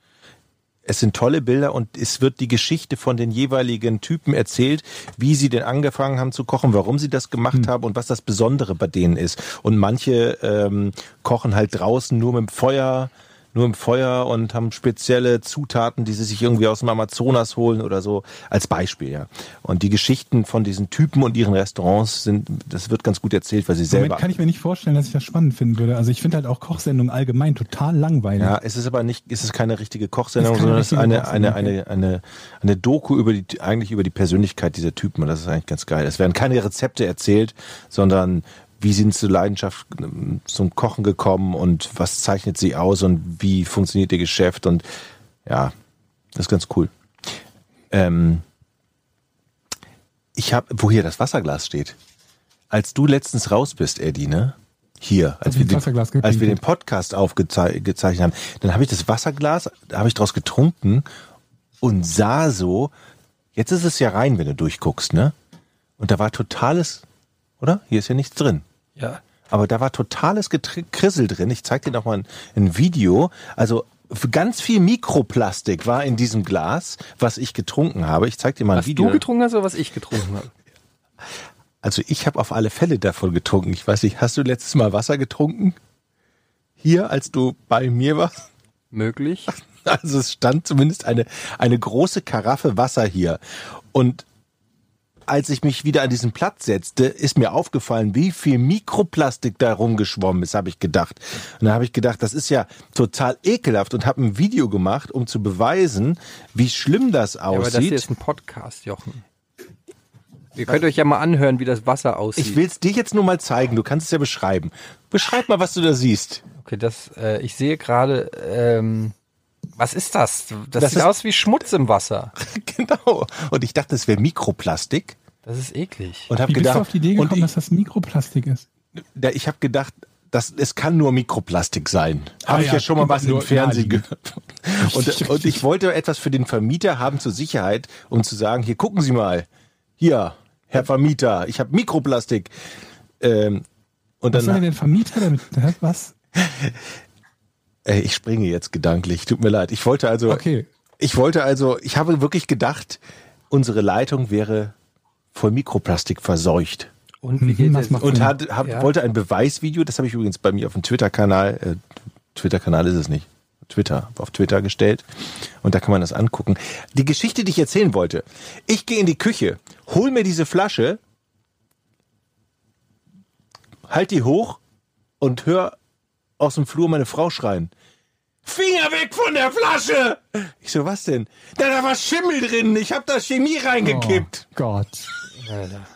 Es sind tolle Bilder und es wird die Geschichte von den jeweiligen Typen erzählt, wie sie denn angefangen haben zu kochen, warum sie das gemacht haben und was das Besondere bei denen ist. Und manche ähm, kochen halt draußen nur mit dem Feuer, nur im Feuer und haben spezielle Zutaten, die sie sich irgendwie aus dem Amazonas holen oder so, als Beispiel, ja. Und die Geschichten von diesen Typen und ihren Restaurants sind, das wird ganz gut erzählt, weil sie selber. Moment kann ich mir nicht vorstellen, dass ich das spannend finden würde. Also ich finde halt auch Kochsendungen allgemein total langweilig. Ja, es ist aber nicht, es ist keine richtige Kochsendung, sondern es ist eine, eine, eine, eine, eine Doku über die, eigentlich über die Persönlichkeit dieser Typen und das ist eigentlich ganz geil. Es werden keine Rezepte erzählt, sondern wie sind sie zur Leidenschaft ähm, zum Kochen gekommen und was zeichnet sie aus und wie funktioniert ihr Geschäft und ja, das ist ganz cool. Ähm, ich habe, wo hier das Wasserglas steht. Als du letztens raus bist, Eddie, ne? Hier, als wir, den, als wir den? Podcast aufgezeichnet haben, dann habe ich das Wasserglas, da habe ich draus getrunken und sah so, jetzt ist es ja rein, wenn du durchguckst, ne? Und da war totales, oder? Hier ist ja nichts drin. Ja. aber da war totales Gekrissel drin. Ich zeig dir noch mal ein, ein Video. Also ganz viel Mikroplastik war in diesem Glas, was ich getrunken habe. Ich zeig dir mal ein Was Video. du getrunken hast oder was ich getrunken habe? Also ich habe auf alle Fälle davon getrunken. Ich weiß nicht, hast du letztes Mal Wasser getrunken? Hier, als du bei mir warst? Möglich. Also es stand zumindest eine, eine große Karaffe Wasser hier. Und als ich mich wieder an diesen Platz setzte, ist mir aufgefallen, wie viel Mikroplastik da rumgeschwommen ist, habe ich gedacht. Und da habe ich gedacht, das ist ja total ekelhaft und habe ein Video gemacht, um zu beweisen, wie schlimm das Ja, aber das hier aussieht. ist ein Podcast, Jochen. Ihr könnt euch ja mal anhören, wie das Wasser aussieht. ich will es dir jetzt nur mal zeigen, du kannst es ja beschreiben. Beschreib mal, was du da siehst. Okay, das, äh, ich sehe gerade, ähm, was ist das? Das, Das sieht ist- aus wie Schmutz im Wasser. genau. Und ich dachte, es wäre Mikroplastik Das ist eklig. und habe Wie bist gedacht, du auf die Idee gekommen, ich, dass das Mikroplastik ist? da, ich habe gedacht, das, es kann nur Mikroplastik sein. Ah Habe ich ja, ja schon mal was im Fernsehen gehört. Und, und ich wollte etwas für den Vermieter haben zur Sicherheit, um zu sagen, hier gucken Sie mal, hier, Herr Vermieter, ich habe Mikroplastik. Ähm, und Was soll denn dann, der Vermieter damit? Was? äh, ich springe jetzt gedanklich, tut mir leid. Ich wollte also, Okay. ich wollte also, ich habe wirklich gedacht, unsere Leitung wäre voll Mikroplastik verseucht. Und wie Mhm, Und hat, hab, Ja. wollte ein Beweisvideo, das habe ich übrigens bei mir auf dem Twitter-Kanal, äh, Twitter-Kanal ist es nicht, Twitter, auf Twitter gestellt. Und da kann man das angucken. Die Geschichte, die ich erzählen wollte. Ich gehe in die Küche, hol mir diese Flasche, halt die hoch und hör aus dem Flur meine Frau schreien. Finger weg von der Flasche! Ich so, was denn? Da, da war Schimmel drin, ich habe da Chemie reingekippt. Oh Gott. Alter.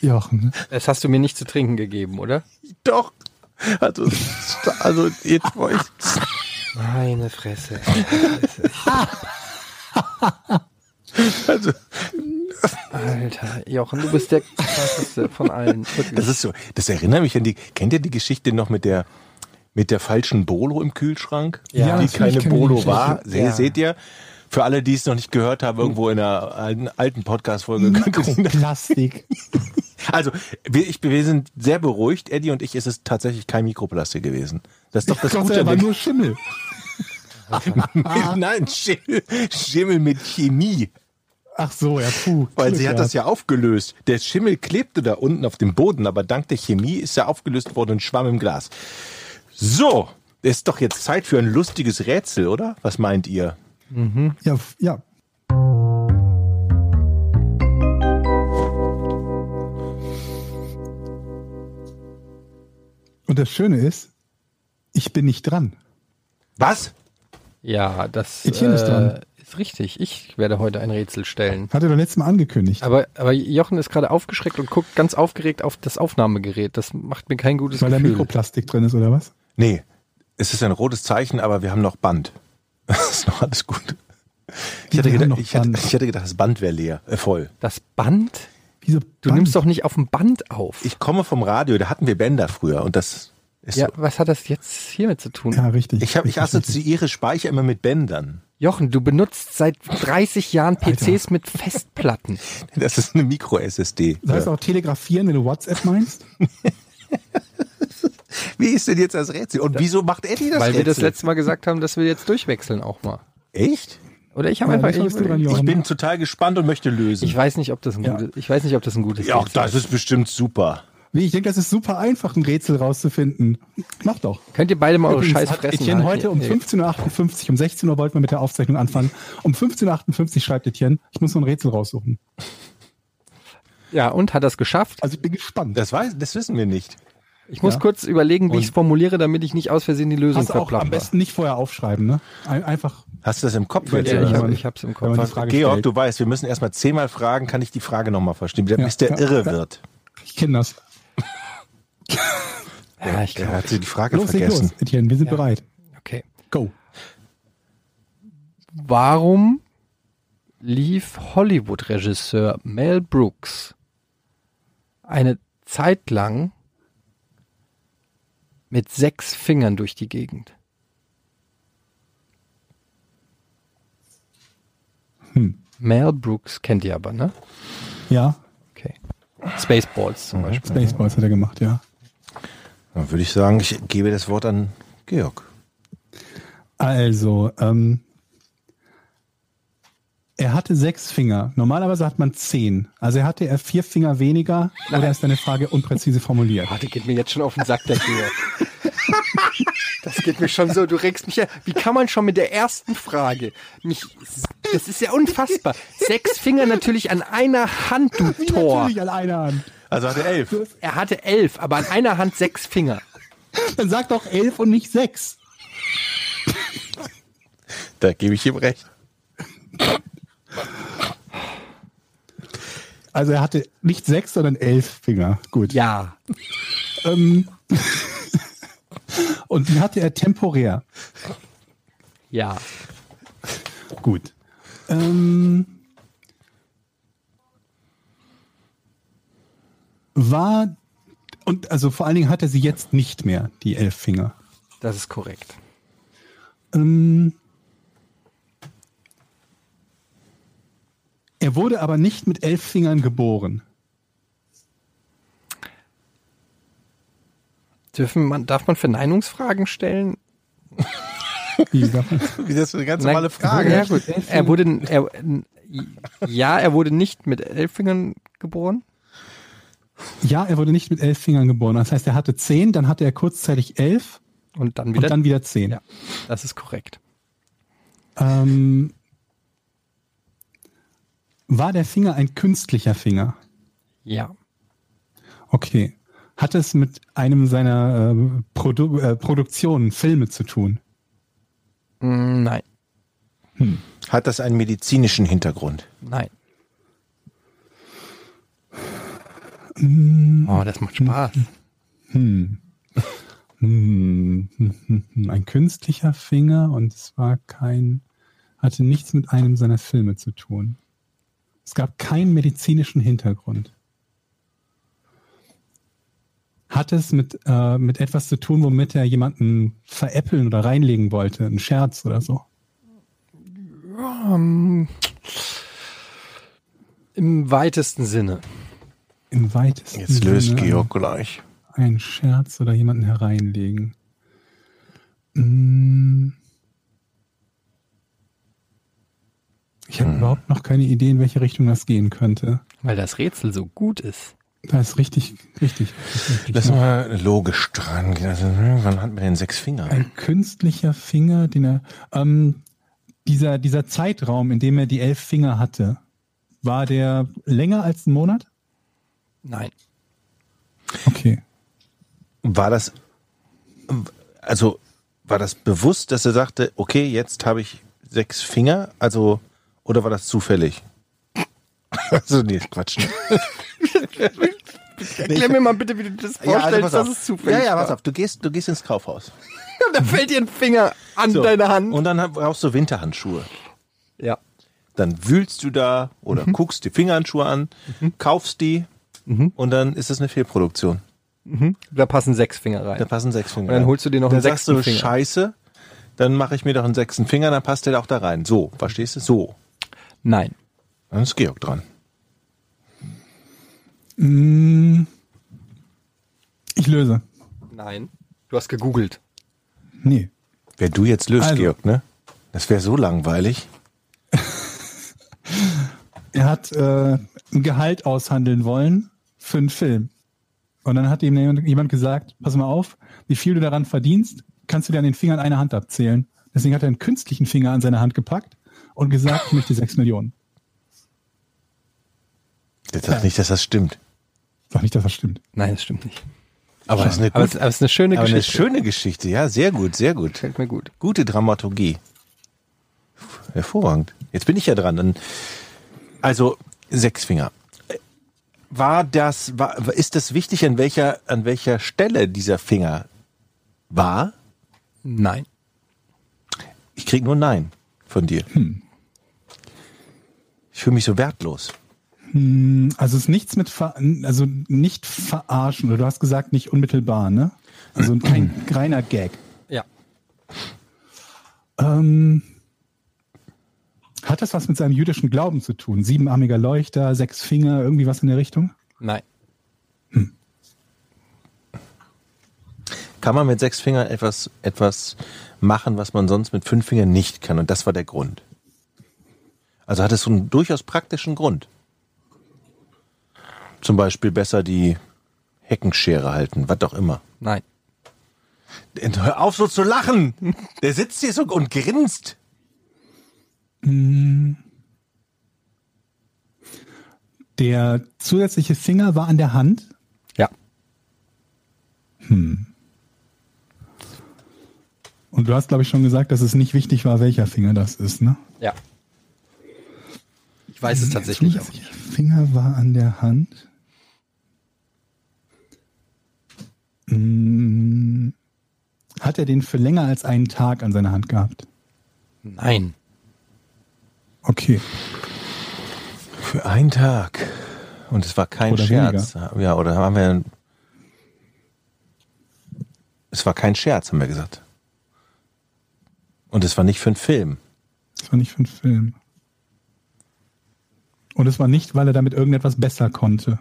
Jochen. Das hast du mir nicht zu trinken gegeben, oder? Doch. Also, also jetzt war ich. Meine Fresse. Also, Alter, Jochen, du bist der krasseste von allen. Wirklich. das ist so. Das erinnert mich an die. Kennt ihr die Geschichte noch mit der mit der falschen Bolo im Kühlschrank? Ja, die keine ich Bolo war. Ja. Seht ihr? Für alle, die es noch nicht gehört haben, irgendwo in einer alten, alten Podcast-Folge. Mikroplastik. Also, wir, ich, wir sind sehr beruhigt. Eddie und ich ist es tatsächlich kein Mikroplastik gewesen. Das ist doch das Gott Gute der war nur Schimmel. Nein, Schimmel, Schimmel mit Chemie. Ach so, ja, puh. Weil Glück sie hat gehabt. das ja aufgelöst. Der Schimmel klebte da unten auf dem Boden, aber dank der Chemie ist er aufgelöst worden und schwamm im Glas. So, ist doch jetzt Zeit für ein lustiges Rätsel, oder? Was meint ihr? Ja, f- ja. Und das Schöne ist, ich bin nicht dran. Was? Ja, das Etienne ist dran. äh, ist richtig. Ich werde heute ein Rätsel stellen. Hat er doch letztes Mal angekündigt. Aber, aber Jochen ist gerade aufgeschreckt und guckt ganz aufgeregt auf das Aufnahmegerät. Das macht mir kein gutes Weil da Gefühl. Mikroplastik drin ist, oder was? Nee, es ist ein rotes Zeichen, aber wir haben noch Band. Das ist noch alles gut. Ich hatte, haben gedacht, noch ich, hatte, Band. ich hatte gedacht, das Band wäre leer, äh, voll. Das Band? Wieso Du Band? nimmst doch nicht auf dem Band auf. Ich komme vom Radio, da hatten wir Bänder früher und das ist ja, so. was hat das jetzt hiermit zu tun? Ja, richtig. Ich, hab, ich assoziiere Speicher immer mit Bändern. Jochen, du benutzt seit 30 Jahren PCs mit Festplatten. Das ist eine Micro-SSD. Das heißt auch telegrafieren, wenn du WhatsApp meinst? Wie ist denn jetzt das Rätsel? Und wieso macht Eddie das Weil Rätsel? wir das letzte Mal gesagt haben, dass wir jetzt durchwechseln auch mal. Echt? Oder ich habe Ja, einfach. Ich, dran, Ich bin total gespannt und möchte lösen. ich weiß nicht, ob das ein Ja. gutes. Ich weiß nicht, ob das ein gutes ja, Rätsel das ist bestimmt super. Wie, ich denke, das ist super einfach, ein Rätsel rauszufinden. Mach doch. Könnt ihr beide mal eure Scheiß fressen? Etienne heute um Nee. 15.58 Uhr, um 16 Uhr wollten wir mit der Aufzeichnung anfangen. Um 15.58 Uhr schreibt Etienne, ich muss noch ein Rätsel raussuchen. Ja, und hat das geschafft? Also ich bin gespannt. Das, weiß, das wissen wir nicht. Ich muss Ja. kurz überlegen, wie ich es formuliere, damit ich nicht aus Versehen die Lösung auch am besten nicht vorher aufschreiben, ne? Ein, einfach. Hast du das im Kopf jetzt? Ja, ich, hab, ich hab's im Kopf. Georg, stellt. du weißt, wir müssen erstmal zehnmal fragen, kann ich die Frage nochmal verstehen, Ja, bis der ja, irre wird. Ich kenne das. Ja, ich glaube. hat die Frage Los, vergessen. los, Etienne, wir sind Ja. bereit. Okay. Go. Warum lief Hollywood-Regisseur Mel Brooks eine Zeit lang mit sechs Fingern durch die Gegend? Hm. Mel Brooks kennt ihr aber, ne? Ja, Okay. Spaceballs zum Beispiel. Spaceballs hat er gemacht, ja. Dann würde ich sagen, ich gebe das Wort an Georg. Also, ähm, er hatte sechs Finger. Normalerweise hat man zehn. Also er hatte er vier Finger weniger oder ist deine Frage unpräzise formuliert? Warte, geht mir jetzt schon auf den Sack, der Georg. Das geht mir schon so, du regst mich ja. Wie kann man schon mit der ersten Frage mich, das ist ja unfassbar. Sechs Finger natürlich an einer Hand, du Tor. Natürlich an einer Hand. Also hat er elf. Er hatte elf, aber an einer Hand sechs Finger. Dann sag doch elf und nicht sechs. Da gebe ich ihm recht. Also er hatte nicht sechs, sondern elf Finger. Gut. Ja. Ähm, und die hatte er temporär. Ja. Gut. Ähm, war und also vor allen Dingen hat er sie jetzt nicht mehr, die elf Finger. Das ist korrekt. Ähm, er wurde aber nicht mit elf Fingern geboren. Dürfen man, darf man Verneinungsfragen stellen? Wie das ist eine ganz normale Frage. Ja, gut. Er wurde, er, ja, er wurde nicht mit elf Fingern geboren. Ja, er wurde nicht mit elf Fingern geboren. Das heißt, er hatte zehn, dann hatte er kurzzeitig elf Und dann und wieder. dann wieder zehn. ja, das ist korrekt. Ähm, war der Finger ein künstlicher Finger? Ja. Okay. Hat es mit einem seiner äh, Produ äh, Produktionen, Filme zu tun? Mm, Nein, Hat das einen medizinischen Hintergrund? nein. Mm. Oh, das macht Spaß. Hm. Hm, hm, hm, hm. Ein künstlicher Finger und es war kein, hatte nichts mit einem seiner Filme zu tun. Es gab keinen medizinischen Hintergrund. Hat es mit, äh, mit etwas zu tun, womit er jemanden veräppeln oder reinlegen wollte? Ein Scherz oder so? Ähm, Im weitesten Sinne. Im weitesten Jetzt löst Sinne Georg gleich. Ein Scherz oder jemanden hereinlegen. Mm. Ich habe überhaupt noch keine Idee, in welche Richtung das gehen könnte. Weil das Rätsel so gut ist. Das ist richtig, richtig. richtig Lass mal logisch dran gehen. Also, hm, wann hat man denn sechs Finger? Ein künstlicher Finger, den er. Ähm, dieser, dieser Zeitraum, in dem er die elf Finger hatte, war der länger als ein Monat? Nein. Okay. War das, also, war das bewusst, dass er sagte, okay, jetzt habe ich sechs Finger? Also, oder war das zufällig? Also, nee, Quatsch. Erklär mir mal bitte, wie du das vorstellst, also pass dass es zufällig Ja, ja, pass auf. Du gehst, du gehst ins Kaufhaus. Da fällt dir ein Finger an So. deine Hand. Und dann brauchst du Winterhandschuhe. ja. Dann wühlst du da oder guckst die Fingerhandschuhe an, kaufst die und dann ist das eine Fehlproduktion. Da passen sechs Finger Da rein. passen sechs Finger. Und dann holst du dir noch dann einen sagst du, sechsten Finger. Scheiße, dann mache ich mir doch einen sechsten Finger, dann passt der auch da rein. So, verstehst du? So. Nein. Dann ist Georg dran. Mm. Ich löse. Nein. Du hast gegoogelt. Nee. Wer du jetzt löst, Also. Georg, ne? Das wäre so langweilig. Er hat äh, ein Gehalt aushandeln wollen für einen Film. Und dann hat ihm jemand- jemand gesagt, pass mal auf, wie viel du daran verdienst, kannst du dir an den Fingern eine Hand abzählen. Deswegen hat er einen künstlichen Finger an seine Hand gepackt und gesagt, ich möchte sechs Millionen. Jetzt sag nicht, dass das stimmt. Sag nicht, dass das stimmt. Nein, das stimmt nicht. Aber es ist eine, Aber gut, es, aber es ist eine schöne aber eine Geschichte. schöne Geschichte. Ja, sehr gut, sehr gut. Gefällt mir gut. Gute Dramaturgie. Hervorragend. Jetzt bin ich ja dran. Dann, also sechs Finger. War das, war, ist das wichtig, an welcher, an welcher Stelle dieser Finger war? Nein. Ich krieg nur Nein von dir. Ich fühle mich so wertlos. Also es ist nichts mit, ver also nicht verarschen. Oder du hast gesagt, nicht unmittelbar, ne? Also kein reiner Gag. Ja. Ähm, hat das was mit seinem jüdischen Glauben zu tun? Siebenarmiger Leuchter, sechs Finger, irgendwie was in der Richtung? Nein. kann man mit sechs Fingern etwas, etwas machen, was man sonst mit fünf Fingern nicht kann. Und das war der Grund. Also hat es so einen durchaus praktischen Grund. Zum Beispiel besser die Heckenschere halten, was auch immer. Nein. Hör auf so zu lachen! Der sitzt hier so und grinst. Der zusätzliche Finger war an der Hand. Ja. Und du hast, glaube ich, schon gesagt, dass es nicht wichtig war, welcher Finger das ist, ne? Ja. Ich weiß es tatsächlich auch nicht. Finger war an der Hand. Hm. Hat er den für länger als einen Tag an seiner Hand gehabt? Nein. Okay. Für einen Tag. Und es war kein Oder Scherz. Ja, oder haben wir. Es war kein Scherz, haben wir gesagt. Und es war nicht für einen Film. Das war nicht für einen Film. Und es war nicht, weil er damit irgendetwas besser konnte.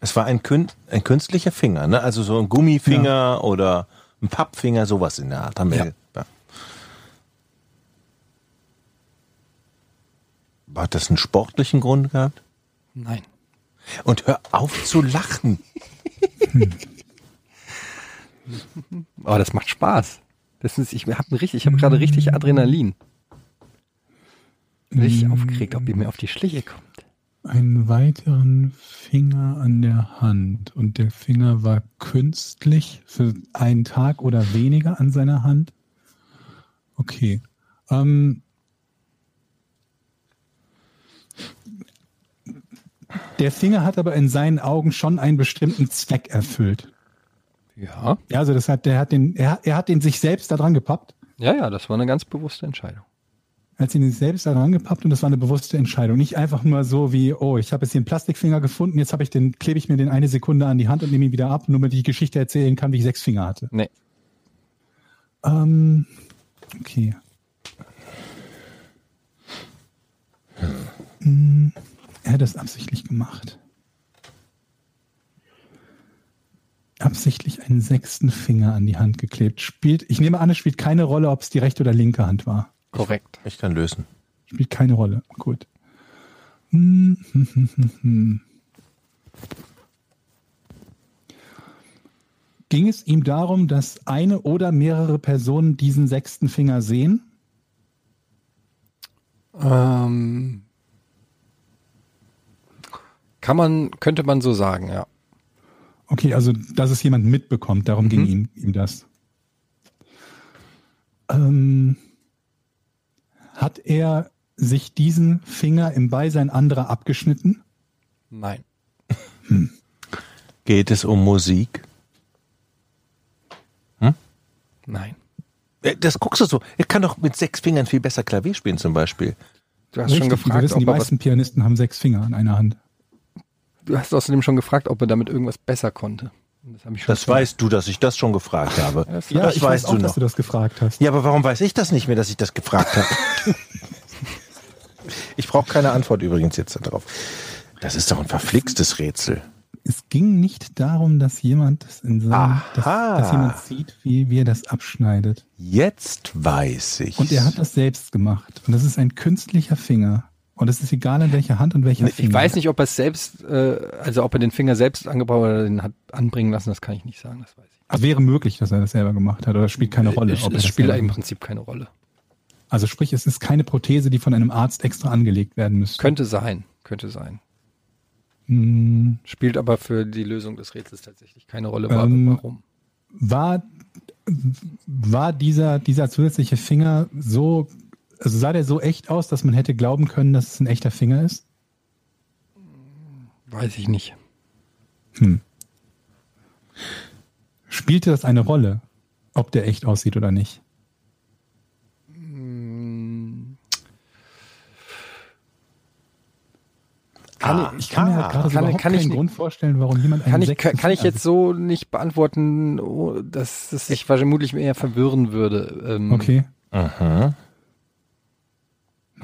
Es war ein, Kün ein künstlicher Finger, ne? Also so ein Gummifinger oder ein Pappfinger, sowas in der Art. Haben wir Ja. ja. Hat das einen sportlichen Grund gehabt? Nein. Und hör auf zu lachen. Aber das macht Spaß. Das ist, ich habe richtig, ich habe gerade richtig Adrenalin. Richtig aufgeregt, ob ihr mir auf die Schliche kommt. Einen weiteren Finger an der Hand. Und der Finger war künstlich für einen Tag oder weniger an seiner Hand. Okay. Ähm, der Finger hat aber in seinen Augen schon einen bestimmten Zweck erfüllt. Ja. Ja, also das hat, der hat den, er, er hat den sich selbst da dran gepappt. Ja, ja, das war eine ganz bewusste Entscheidung. Er hat sie sich selbst da dran gepappt und das war eine bewusste Entscheidung. Nicht einfach nur so wie, oh, ich habe jetzt hier einen Plastikfinger gefunden, jetzt habe ich den, klebe ich mir den eine Sekunde an die Hand und nehme ihn wieder ab, nur damit ich die Geschichte erzählen kann, wie ich sechs Finger hatte. Nee. Ähm, okay. Hm, Er hat das absichtlich gemacht. Absichtlich einen sechsten Finger an die Hand geklebt. Spielt, ich nehme an, es spielt keine Rolle, ob es die rechte oder linke Hand war. Korrekt. Ich kann lösen. Spielt keine Rolle. Gut. Hm, hm, hm, hm, hm. Ging es ihm darum, dass eine oder mehrere Personen diesen sechsten Finger sehen? Ähm, kann man, könnte man so sagen, ja. Okay, also dass es jemand mitbekommt, darum ging Mhm. ihm, ihm das. Ähm, hat er sich diesen Finger im Beisein anderer abgeschnitten? Nein. Geht es um Musik? Nein. Äh, Das guckst du so. Er kann doch mit sechs Fingern viel besser Klavier spielen zum Beispiel. Du hast schon Richtig, wir gefragt, wissen, ob die er was, meisten Pianisten haben sechs Finger an einer Hand. du hast außerdem schon gefragt, ob er damit irgendwas besser konnte. Das, Das weißt du, dass ich das schon gefragt habe. das- Ja, das ich weißt weiß auch, du dass noch. du das gefragt hast. Ja, aber warum weiß ich das nicht mehr, dass ich das gefragt habe? ich brauche keine Antwort übrigens jetzt darauf. Das ist doch ein verflixtes Rätsel. Es ging nicht darum, dass jemand das in seinem, dass, dass jemand sieht, wie, wie er das abschneidet. Jetzt weiß ich. Und er hat das selbst gemacht. Und das ist ein künstlicher Finger. Und es ist egal, in welcher Hand und welcher Finger. Ich weiß nicht, ob er es selbst, äh, also ob er den Finger selbst angebaut oder den hat anbringen lassen, das kann ich nicht sagen, das weiß ich. Also wäre möglich, dass er das selber gemacht hat, oder spielt keine Rolle. Es, ob er es das spielt im. Prinzip keine Rolle. Also sprich, es ist keine Prothese, die von einem Arzt extra angelegt werden müsste. Könnte sein, könnte sein. Hm, Spielt aber für die Lösung des Rätsels tatsächlich keine Rolle. Ähm, Warum? war, war dieser, dieser zusätzliche Finger so, also sah der so echt aus, dass man hätte glauben können, dass es ein echter Finger ist? Weiß ich nicht. Spielte das eine Rolle, ob der echt aussieht oder nicht? Kann Ich kann mir halt gerade so Kann- überhaupt kann ich keinen Grund vorstellen, warum jemand einen Kann ich, sechsten kann ich jetzt so nicht beantworten, oh, dass es sich vermutlich eher verwirren würde. Ähm, Okay. Aha.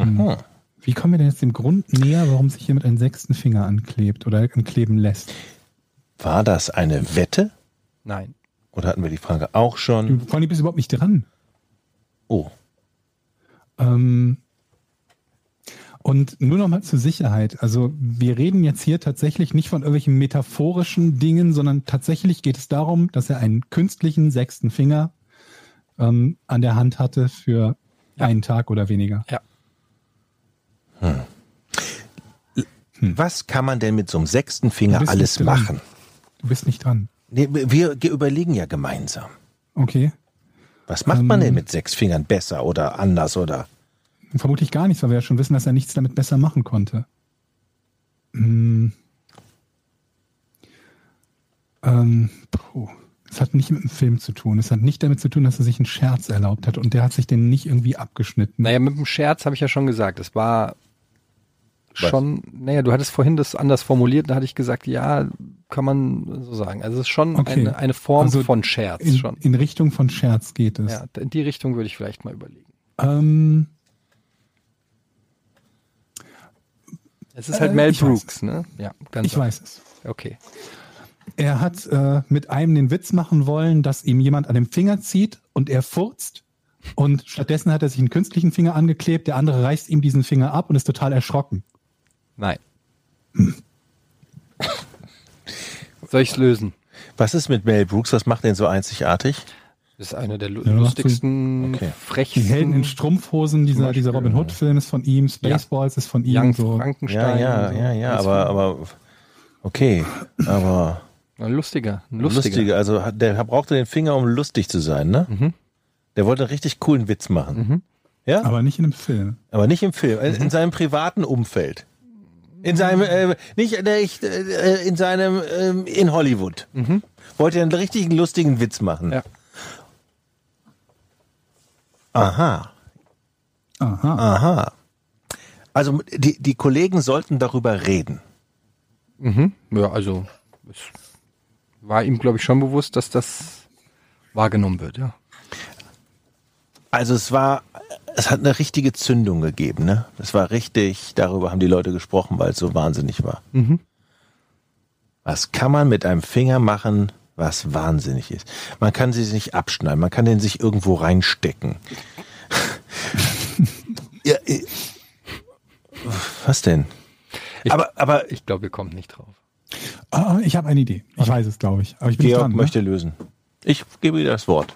Aha. Wie kommen wir denn jetzt dem Grund näher, warum sich jemand einen sechsten Finger anklebt oder ankleben lässt? War das eine Wette? Nein. Oder hatten wir die Frage auch schon? Du, vor allem bist du überhaupt nicht dran. Oh. Ähm, und nur noch mal zur Sicherheit. Also wir reden jetzt hier tatsächlich nicht von irgendwelchen metaphorischen Dingen, sondern tatsächlich geht es darum, dass er einen künstlichen sechsten Finger ähm, an der Hand hatte für einen Tag oder weniger. Ja. Was kann man denn mit so einem sechsten Finger alles machen? Du bist nicht dran. Nee, wir ge- überlegen ja gemeinsam. Okay. Was macht man Ähm. denn mit sechs Fingern besser oder anders oder? Vermutlich gar nichts, weil wir ja schon wissen, dass er nichts damit besser machen konnte. Hm. Ähm, puh. Es hat nicht mit dem Film zu tun. Es hat nicht damit zu tun, dass er sich einen Scherz erlaubt hat und der hat sich den nicht irgendwie abgeschnitten. Naja, mit dem Scherz habe ich ja schon gesagt. Es war schon, naja, du hattest vorhin das anders formuliert, da hatte ich gesagt, ja, kann man so sagen. Also es ist schon Okay. eine, eine Form Also von Scherz in, schon. in Richtung von Scherz geht es. Ja, in die Richtung würde ich vielleicht mal überlegen. Ähm, Es ist halt Äh, Mel Brooks, ne? Ja, ganz ich weiß es. Okay. Er hat äh, mit einem den Witz machen wollen, dass ihm jemand an dem Finger zieht und er furzt. Und stattdessen hat er sich einen künstlichen Finger angeklebt, der andere reißt ihm diesen Finger ab und ist total erschrocken. Nein. Soll ich's lösen? Was ist mit Mel Brooks? Was macht den so einzigartig? Das ist einer der lu- Ja, lustigsten, Okay. Die frechsten. Helden in Strumpfhosen, dieser, Beispiel, dieser Robin Hood-Film ist von ihm, Spaceballs ist von ihm. Young So. Ja, Frankenstein. ja, ja, ja, Ganz aber, aber okay, aber Ein lustiger, ein lustiger. lustiger. Also der brauchte den Finger, um lustig zu sein, ne? Mhm. Der wollte einen richtig coolen Witz machen. Ja, Aber nicht in einem Film. aber nicht im Film, Mhm. in seinem privaten Umfeld. In seinem, äh, nicht, nicht äh, in seinem, ähm, in Hollywood. Wollte er einen richtigen lustigen Witz machen. Mhm. Ja. Aha, Aha. aha. Also die, die Kollegen sollten darüber reden. Mhm. Ja, also es war ihm, glaube ich, schon bewusst, dass das wahrgenommen wird, ja. Also es war, es hat eine richtige Zündung gegeben, ne? Es war richtig, darüber haben die Leute gesprochen, weil es so wahnsinnig war. Was kann man mit einem Finger machen, was wahnsinnig ist? Man kann sie nicht abschneiden, man kann den sich irgendwo reinstecken. ja, äh, was denn? Ich- aber, aber Ich glaube, wir kommen nicht drauf. Ah, ich habe eine Idee. Ich weiß es, glaube ich. Aber ich bin Georg dran. Ne? möchte lösen. Ich gebe dir das Wort.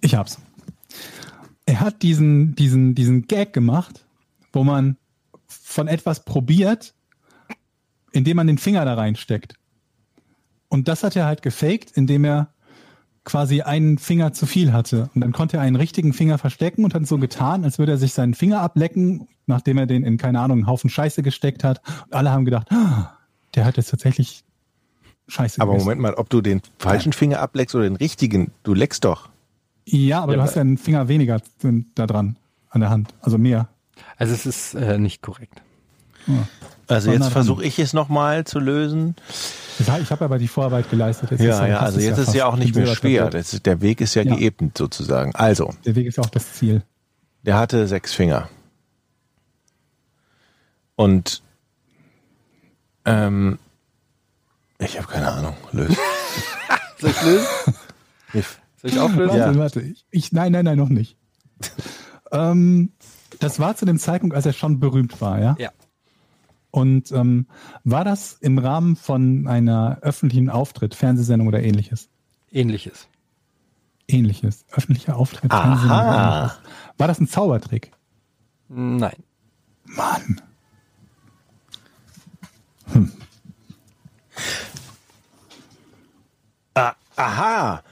Ich hab's. Er hat diesen, diesen, diesen Gag gemacht, wo man von etwas probiert, indem man den Finger da reinsteckt. Und das hat er halt gefaked, indem er quasi einen Finger zu viel hatte. Und dann konnte er einen richtigen Finger verstecken und hat so getan, als würde er sich seinen Finger ablecken, nachdem er den in, keine Ahnung, einen Haufen Scheiße gesteckt hat. Und alle haben gedacht, ah, der hat jetzt tatsächlich Scheiße Aber gegessen. Moment mal, ob du den falschen Finger ableckst oder den richtigen, du leckst doch. Ja, aber Ja, du hast ja einen Finger weniger da dran, an der Hand. Also mehr. Also es ist äh, nicht korrekt. Also Sondern- jetzt versuche ich es nochmal zu lösen. Ich habe aber die Vorarbeit geleistet. Jetzt ist Ja, ja, also jetzt ist fast. ja auch nicht mehr schwer. ist, der Weg ist ja, Ja. geebnet sozusagen. Also, Der Weg ist auch das Ziel. der hatte sechs Finger. Und ähm, ich habe keine Ahnung. Lös. Soll ich lösen? Ich- Soll ich auflösen? Ja. Warte, warte. Ich, ich, nein, nein, nein, noch nicht. ähm, das war zu dem Zeitpunkt, als er schon berühmt war, ja? Ja. Und ähm, war das im Rahmen von einer öffentlichen Auftritt, Fernsehsendung oder ähnliches? Ähnliches. Ähnliches. Öffentlicher Auftritt, Aha. War das ein Zaubertrick? Nein. Mann. Ah, aha.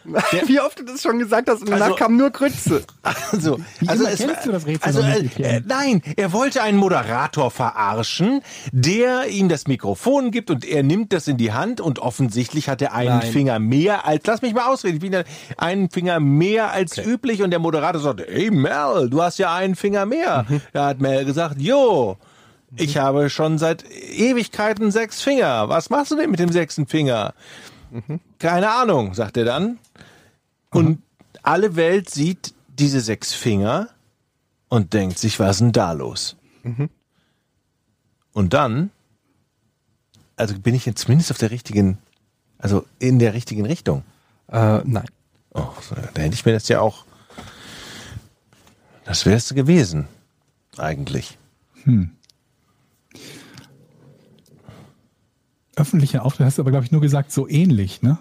Wie oft du das schon gesagt hast und danach Also- kam nur Grütze. Also, also es, kennst du das Rätsel also noch nicht, äh, äh, nein, er wollte einen Moderator verarschen, der ihm das Mikrofon gibt und er nimmt das in die Hand und offensichtlich hat er einen Nein. Finger mehr als, lass mich mal ausreden, ich bin ja einen Finger mehr als üblich und der Moderator sagt, hey Mel, du hast ja einen Finger mehr. Mhm. Da hat Mel gesagt, jo, ich habe schon seit Ewigkeiten sechs Finger. Was machst du denn mit dem sechsten Finger? Mhm. Keine Ahnung, sagt er dann. Und alle Welt sieht diese sechs Finger und denkt sich, was ist denn da los? Und dann, also bin ich jetzt zumindest auf der richtigen, also in der richtigen Richtung. Äh, nein. Oh, da hätte ich mir das ja auch. Das wäre es gewesen. Eigentlich. Öffentlicher Auftritt hast du aber, glaube ich, nur gesagt, so ähnlich, ne?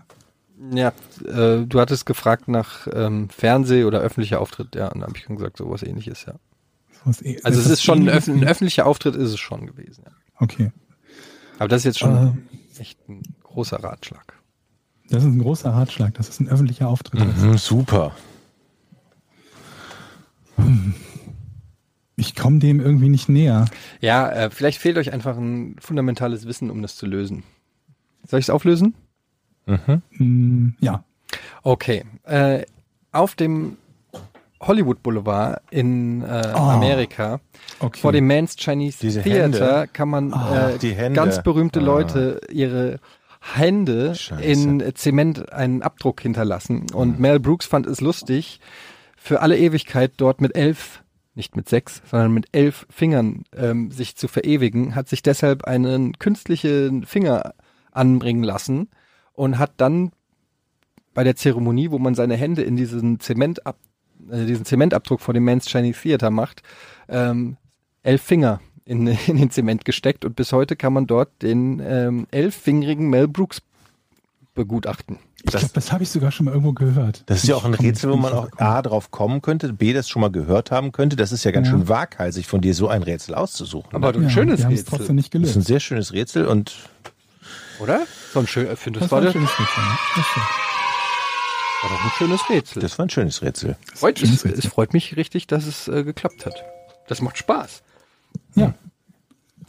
Ja, äh, du hattest gefragt nach ähm, Fernseh- oder öffentlicher Auftritt, ja, und da habe ich gesagt, sowas ähnliches, ja. Sowas eh- Also es das ist schon ein, öff ein öffentlicher Auftritt ist es schon gewesen, ja. Okay. Aber das ist jetzt schon echt ein großer Ratschlag. Das ist ein großer Ratschlag. Das ist ein öffentlicher Auftritt. Mhm, super. Ich komme dem irgendwie nicht näher. Ja, äh, vielleicht fehlt euch einfach ein fundamentales Wissen, um das zu lösen. Soll ich es auflösen? Hm, ja. Okay. Äh, auf dem Hollywood Boulevard in äh, Amerika Okay. vor dem Man's Chinese Diese Theater Hände. kann man die Hände. ganz berühmte Ah. Leute ihre Hände Scheiße. in Zement einen Abdruck hinterlassen. Und Mel Brooks fand es lustig, für alle Ewigkeit dort mit elf, nicht mit sechs, sondern mit elf Fingern ähm, sich zu verewigen, hat sich deshalb einen künstlichen Finger anbringen lassen und hat dann bei der Zeremonie, wo man seine Hände in diesen Zementab äh, diesen Zementabdruck vor dem Man's Chinese Theater macht, ähm, elf Finger in, in den Zement gesteckt und bis heute kann man dort den ähm, elffingerigen Mel Brooks begutachten. Ich glaube, das habe ich sogar schon mal irgendwo gehört. Das ist ja auch ein Rätsel, wo man auch. A drauf kommen könnte, B das schon mal gehört haben könnte. Das ist ja ganz Ja. schön waghalsig von dir, so ein Rätsel auszusuchen. Aber ne? ein Ja, schönes wir Rätsel, trotzdem nicht das ist ein gelöst. sehr schönes Rätsel und oder? So ein schön, findest Das war, war ein das schönes Rätsel. ne? War doch ein schönes Rätsel. das war ein schönes Rätsel. freut, schönes es, Rätsel. es freut mich richtig, dass es äh, geklappt hat. Das macht Spaß. Ja.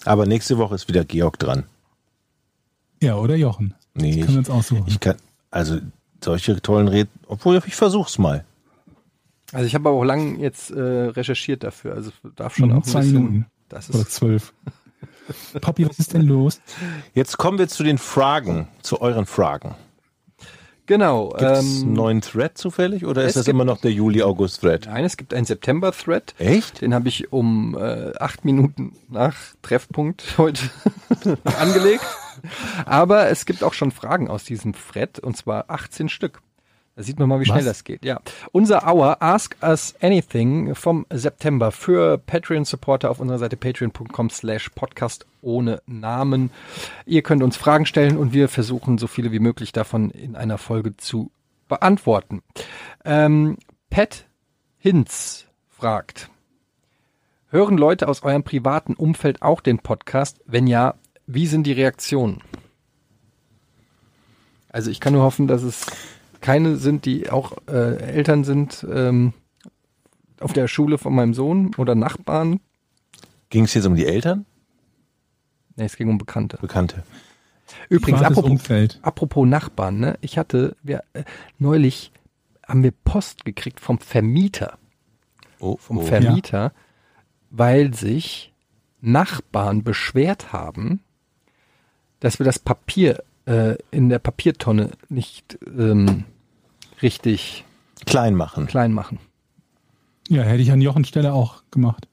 Aber nächste Woche ist wieder Georg dran. ja, oder Jochen. Nee, Das können wir uns aussuchen. Ich kann, also solche tollen Rätsel, obwohl ich versuch's mal. Also ich habe aber auch lang jetzt äh, recherchiert dafür. Also darf schon Mhm, auch ein zwei bisschen. Minuten. Das Oder ist zwölf. Papi, was ist denn los? Jetzt kommen wir zu den Fragen, zu euren Fragen. Genau. Gibt es einen Ähm, neuen Thread zufällig oder ist das immer noch der Juli-August-Thread? nein, es gibt einen September-Thread. Echt? Den habe ich um äh, acht Minuten nach Treffpunkt heute angelegt. Aber es gibt auch schon Fragen aus diesem Thread und zwar 18 Stück. Da sieht man mal, wie schnell Was? das geht. Ja, unser Hour Ask Us Anything vom September für Patreon-Supporter auf unserer Seite patreon.com slash podcast ohne Namen. Ihr könnt uns Fragen stellen und wir versuchen, so viele wie möglich davon in einer Folge zu beantworten. Ähm, Pat Hinz fragt, Hören Leute aus eurem privaten Umfeld auch den Podcast? Wenn ja, wie sind die Reaktionen? Also ich kann nur hoffen, dass es keine sind, die auch äh, Eltern sind ähm, auf der Schule von meinem Sohn oder Nachbarn. Ging es jetzt um die Eltern? Nee, es ging um Bekannte. Bekannte. Übrigens, apropos, Umfeld. apropos Nachbarn, ne? Ich hatte, wir, äh, neulich haben wir Post gekriegt vom Vermieter. Oh, vom oh. Vermieter, weil sich Nachbarn beschwert haben, dass wir das Papier äh, in der Papiertonne nicht ähm, richtig Klein machen. klein machen. Ja, hätte ich an Jochens Stelle auch gemacht.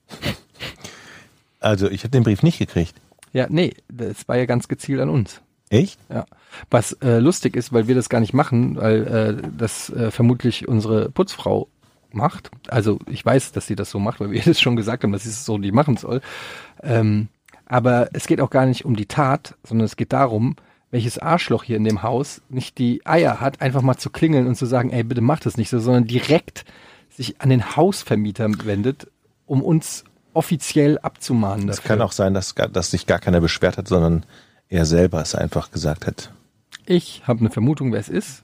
Also ich habe den Brief nicht gekriegt. Ja, nee, das war ja ganz gezielt an uns. Echt? Ja. Was äh, lustig ist, weil wir das gar nicht machen, weil äh, das äh, vermutlich unsere Putzfrau macht. Also ich weiß, dass sie das so macht, weil wir das schon gesagt haben, dass sie es so nicht machen soll. Ähm, aber es geht auch gar nicht um die Tat, sondern es geht darum, welches Arschloch hier in dem Haus nicht die Eier hat, einfach mal zu klingeln und zu sagen, ey, bitte mach das nicht so, sondern direkt sich an den Hausvermieter wendet, um uns offiziell abzumahnen. Es kann auch sein, dass, gar- dass sich gar keiner beschwert hat, sondern er selber es einfach gesagt hat. Ich habe eine Vermutung, wer es ist.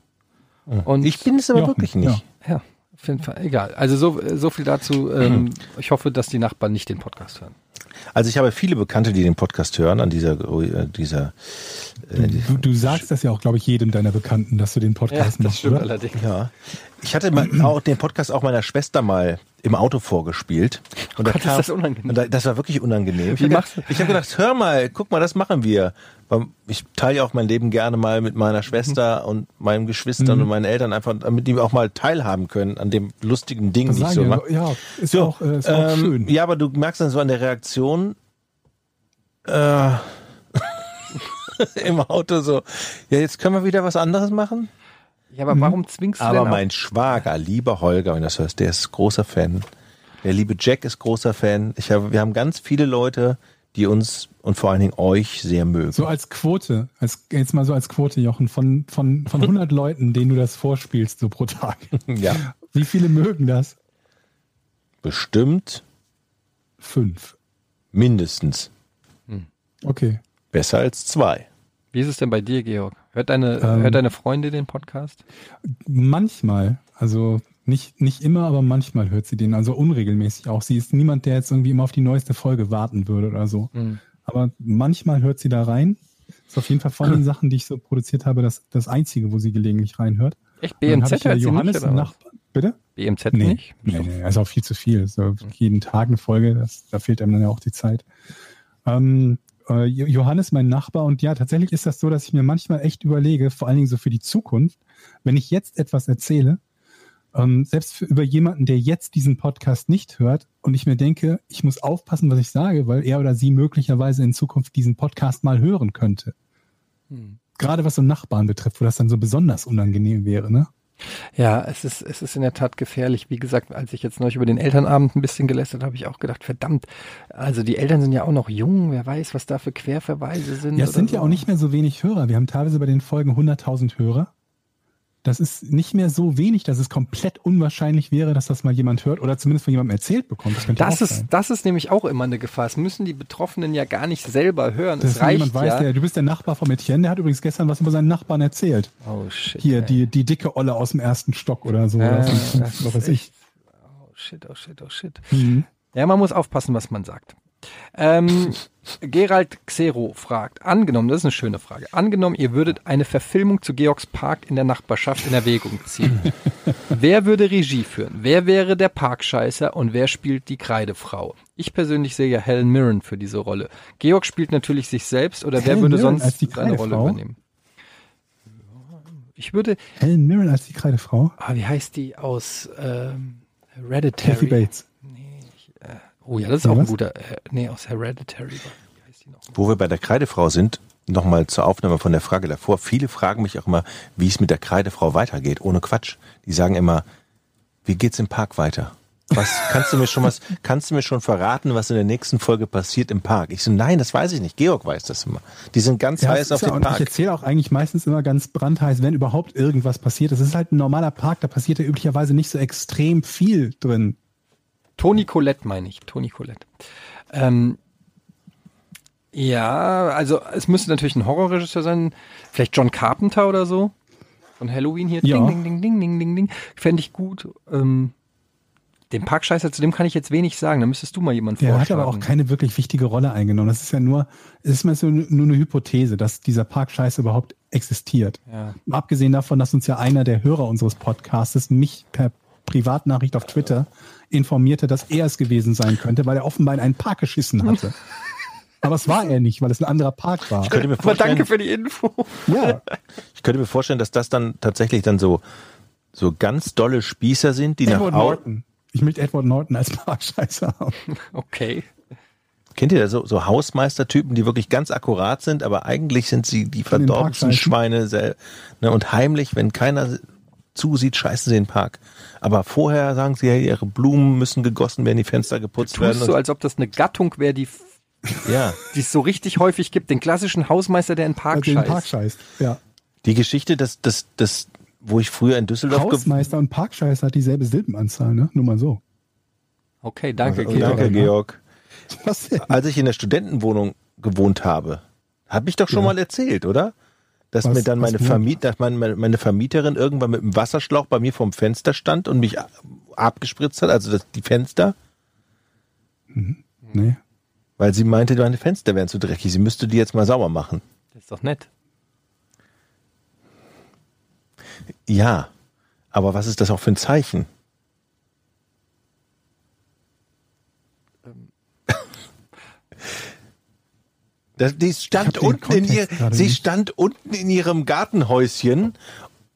Und Ich bin es aber wirklich nicht. Ja, auf jeden Fall. Egal. Also so, so viel dazu. Ähm, ich hoffe, dass die Nachbarn nicht den Podcast hören. Also ich habe viele Bekannte, die den Podcast hören, an dieser, äh, dieser äh, Du, du sagst das ja auch, glaube ich, jedem deiner Bekannten, dass du den Podcast machst, oder? allerdings. Ja. Ich hatte mal auch den Podcast auch meiner Schwester mal im Auto vorgespielt. Und da Gott, ist kam, das unangenehm. Und da, das war wirklich unangenehm. Ich Wie habe machst du- hab gedacht, hör mal, guck mal, das machen wir. Ich teile ja auch mein Leben gerne mal mit meiner Schwester und meinen Geschwistern und meinen Eltern einfach, damit die auch mal teilhaben können an dem lustigen Ding, Das die ich so ja, mache. ja, ist So, auch, äh, ist auch ähm, schön. Ja, aber du merkst dann so an der Reaktion äh, im Auto so, ja, jetzt können wir wieder was anderes machen. Ja, aber warum zwingst du Aber denn auch- mein Schwager, lieber Holger, wenn du das hörst, der ist großer Fan. Der liebe Jack ist großer Fan. Ich habe, wir haben ganz viele Leute, die uns und vor allen Dingen euch sehr mögen. So als Quote, als, jetzt mal so als Quote, Jochen, von, von, von 100 Leuten, denen du das vorspielst, so pro Tag. Ja, Wie viele mögen das? bestimmt Fünf. mindestens. Okay. Besser als zwei. Wie ist es denn bei dir, Georg? Hört deine, Ähm. hört deine Freundin den Podcast? Manchmal, also nicht, nicht immer, aber manchmal hört sie den, also unregelmäßig auch. Sie ist niemand, der jetzt irgendwie immer auf die neueste Folge warten würde oder so. Hm. Aber manchmal hört sie da rein. Ist auf jeden Fall von den Sachen, die ich so produziert habe, das, das einzige, wo sie gelegentlich reinhört. Echt? BMZ ich ja hört sie Johannes nicht, im oder was? Nachbar. Bitte? BMZ Nee, nicht? nee, nee, also auch viel zu viel. So jeden Tag eine Folge, das, da fehlt einem dann ja auch die Zeit. Ähm, äh, Jo- Johannes, mein Nachbar, und ja, tatsächlich ist das so, dass ich mir manchmal echt überlege, vor allen Dingen so für die Zukunft, wenn ich jetzt etwas erzähle, ähm, selbst für, über jemanden, der jetzt diesen Podcast nicht hört, und ich mir denke, ich muss aufpassen, was ich sage, weil er oder sie möglicherweise in Zukunft diesen Podcast mal hören könnte. Hm. Gerade was so Nachbarn betrifft, wo das dann so besonders unangenehm wäre, ne? Ja, es ist, es ist in der Tat gefährlich. Wie gesagt, als ich jetzt neulich über den Elternabend ein bisschen gelästert habe, ich auch gedacht, verdammt, also die Eltern sind ja auch noch jung, wer weiß, was da für Querverweise sind. Ja, es sind ja so. auch nicht mehr so wenig Hörer. Wir haben teilweise bei den Folgen 100.000 Hörer. Das ist nicht mehr so wenig, dass es komplett unwahrscheinlich wäre, dass das mal jemand hört oder zumindest von jemandem erzählt bekommt. Das Das ist, sein. das ist nämlich auch immer eine Gefahr. Das müssen die Betroffenen ja gar nicht selber hören. Dass es reicht jemand weiß, ja. der, du bist der Nachbar von Etienne, der hat übrigens gestern was über seinen Nachbarn erzählt. oh shit. Hier, ey. die, die dicke Olle aus dem ersten Stock oder so. Ja, oder was weiß ich. Oh shit, oh shit, oh shit. Mhm. Ja, man muss aufpassen, was man sagt. Ähm, Gerald Xero fragt, angenommen, das ist eine schöne Frage, angenommen, ihr würdet eine Verfilmung zu Georgs Park in der Nachbarschaft in Erwägung ziehen. wer würde Regie führen? Wer wäre der Parkscheißer und wer spielt die Kreidefrau? Ich persönlich sehe ja Helen Mirren für diese Rolle. Georg spielt natürlich sich selbst oder wer Helen würde Mirren sonst seine Rolle übernehmen? Ich würde, Helen Mirren als die Kreidefrau. ah, wie heißt die aus ähm, Kathy Hereditary? Bates. Oh ja, das ist auch ein guter. Äh, nee, aus Hereditary. Wie heißt die noch? Wo wir bei der Kreidefrau sind, nochmal zur Aufnahme von der Frage davor. Viele fragen mich auch immer, wie es mit der Kreidefrau weitergeht. Ohne Quatsch. Die sagen immer, wie geht's im Park weiter? Was kannst du mir schon was, kannst du mir schon verraten, was in der nächsten Folge passiert im Park? Ich so, nein, das weiß ich nicht. Georg weiß das immer. Die sind ganz Ja, heiß auf ja, den und ich Park. erzähle auch eigentlich meistens immer ganz brandheiß, wenn überhaupt irgendwas passiert. Es ist halt ein normaler Park, da passiert ja üblicherweise nicht so extrem viel drin. Toni Colette meine ich. Toni Colette. Ähm, ja, also es müsste natürlich ein Horrorregisseur sein. Vielleicht John Carpenter oder so. Von Halloween hier. Ja. Ding, ding, ding, ding, ding, ding, ding. Fände ich gut. Ähm, den Parkscheißer, zu dem kann ich jetzt wenig sagen. Da müsstest du mal jemanden Der hat aber auch keine wirklich wichtige Rolle eingenommen. Das ist ja nur, es ist mal so nur eine Hypothese, dass dieser Park Scheiße überhaupt existiert. Ja. Abgesehen davon, dass uns ja einer der Hörer unseres Podcasts mich per Privatnachricht auf Twitter informierte, dass er es gewesen sein könnte, weil er offenbar in einen Park geschissen hatte. Aber es war er nicht, weil es ein anderer Park war. Ich könnte mir Aber vorstellen, danke für die Info. Ja, ich könnte mir vorstellen, dass das dann tatsächlich dann so, so ganz dolle Spießer sind, die nach Edward Au Norton. Ich möchte Edward Norton als Parkscheiße haben. Okay. Kennt ihr da so, so Hausmeistertypen, die wirklich ganz akkurat sind, aber eigentlich sind sie die verdorbensten. Schweine ne, und heimlich, wenn keiner zusieht, scheißen sie in den Park. Aber vorher sagen sie, hey, ihre Blumen müssen gegossen werden, die Fenster geputzt werden. Tust so, Und, als ob das eine Gattung wäre, die ja, die es so richtig häufig gibt. Den klassischen Hausmeister, der in Park Also scheißt. Park scheißt. Ja. die Geschichte, dass, dass, dass, wo ich früher in Düsseldorf Hausmeister und Parkscheiße hat dieselbe Silbenanzahl, ne? Nur mal so. Okay, danke, Oh, Georg. danke, Georg. Was denn? Als ich in der Studentenwohnung gewohnt habe, habe ich doch schon Ja. mal erzählt, oder? Dass Was- mir dann meine? Vermiet, dass meine, meine Vermieterin irgendwann mit einem Wasserschlauch bei mir vorm Fenster stand und mich abgespritzt hat, also das, die Fenster, Nee. weil sie meinte, meine Fenster wären zu dreckig, sie müsste die jetzt mal sauber machen. Das ist doch nett. Ja, aber was ist das auch für ein Zeichen? Das, die stand unten in ihr, sie nicht. stand unten in ihrem Gartenhäuschen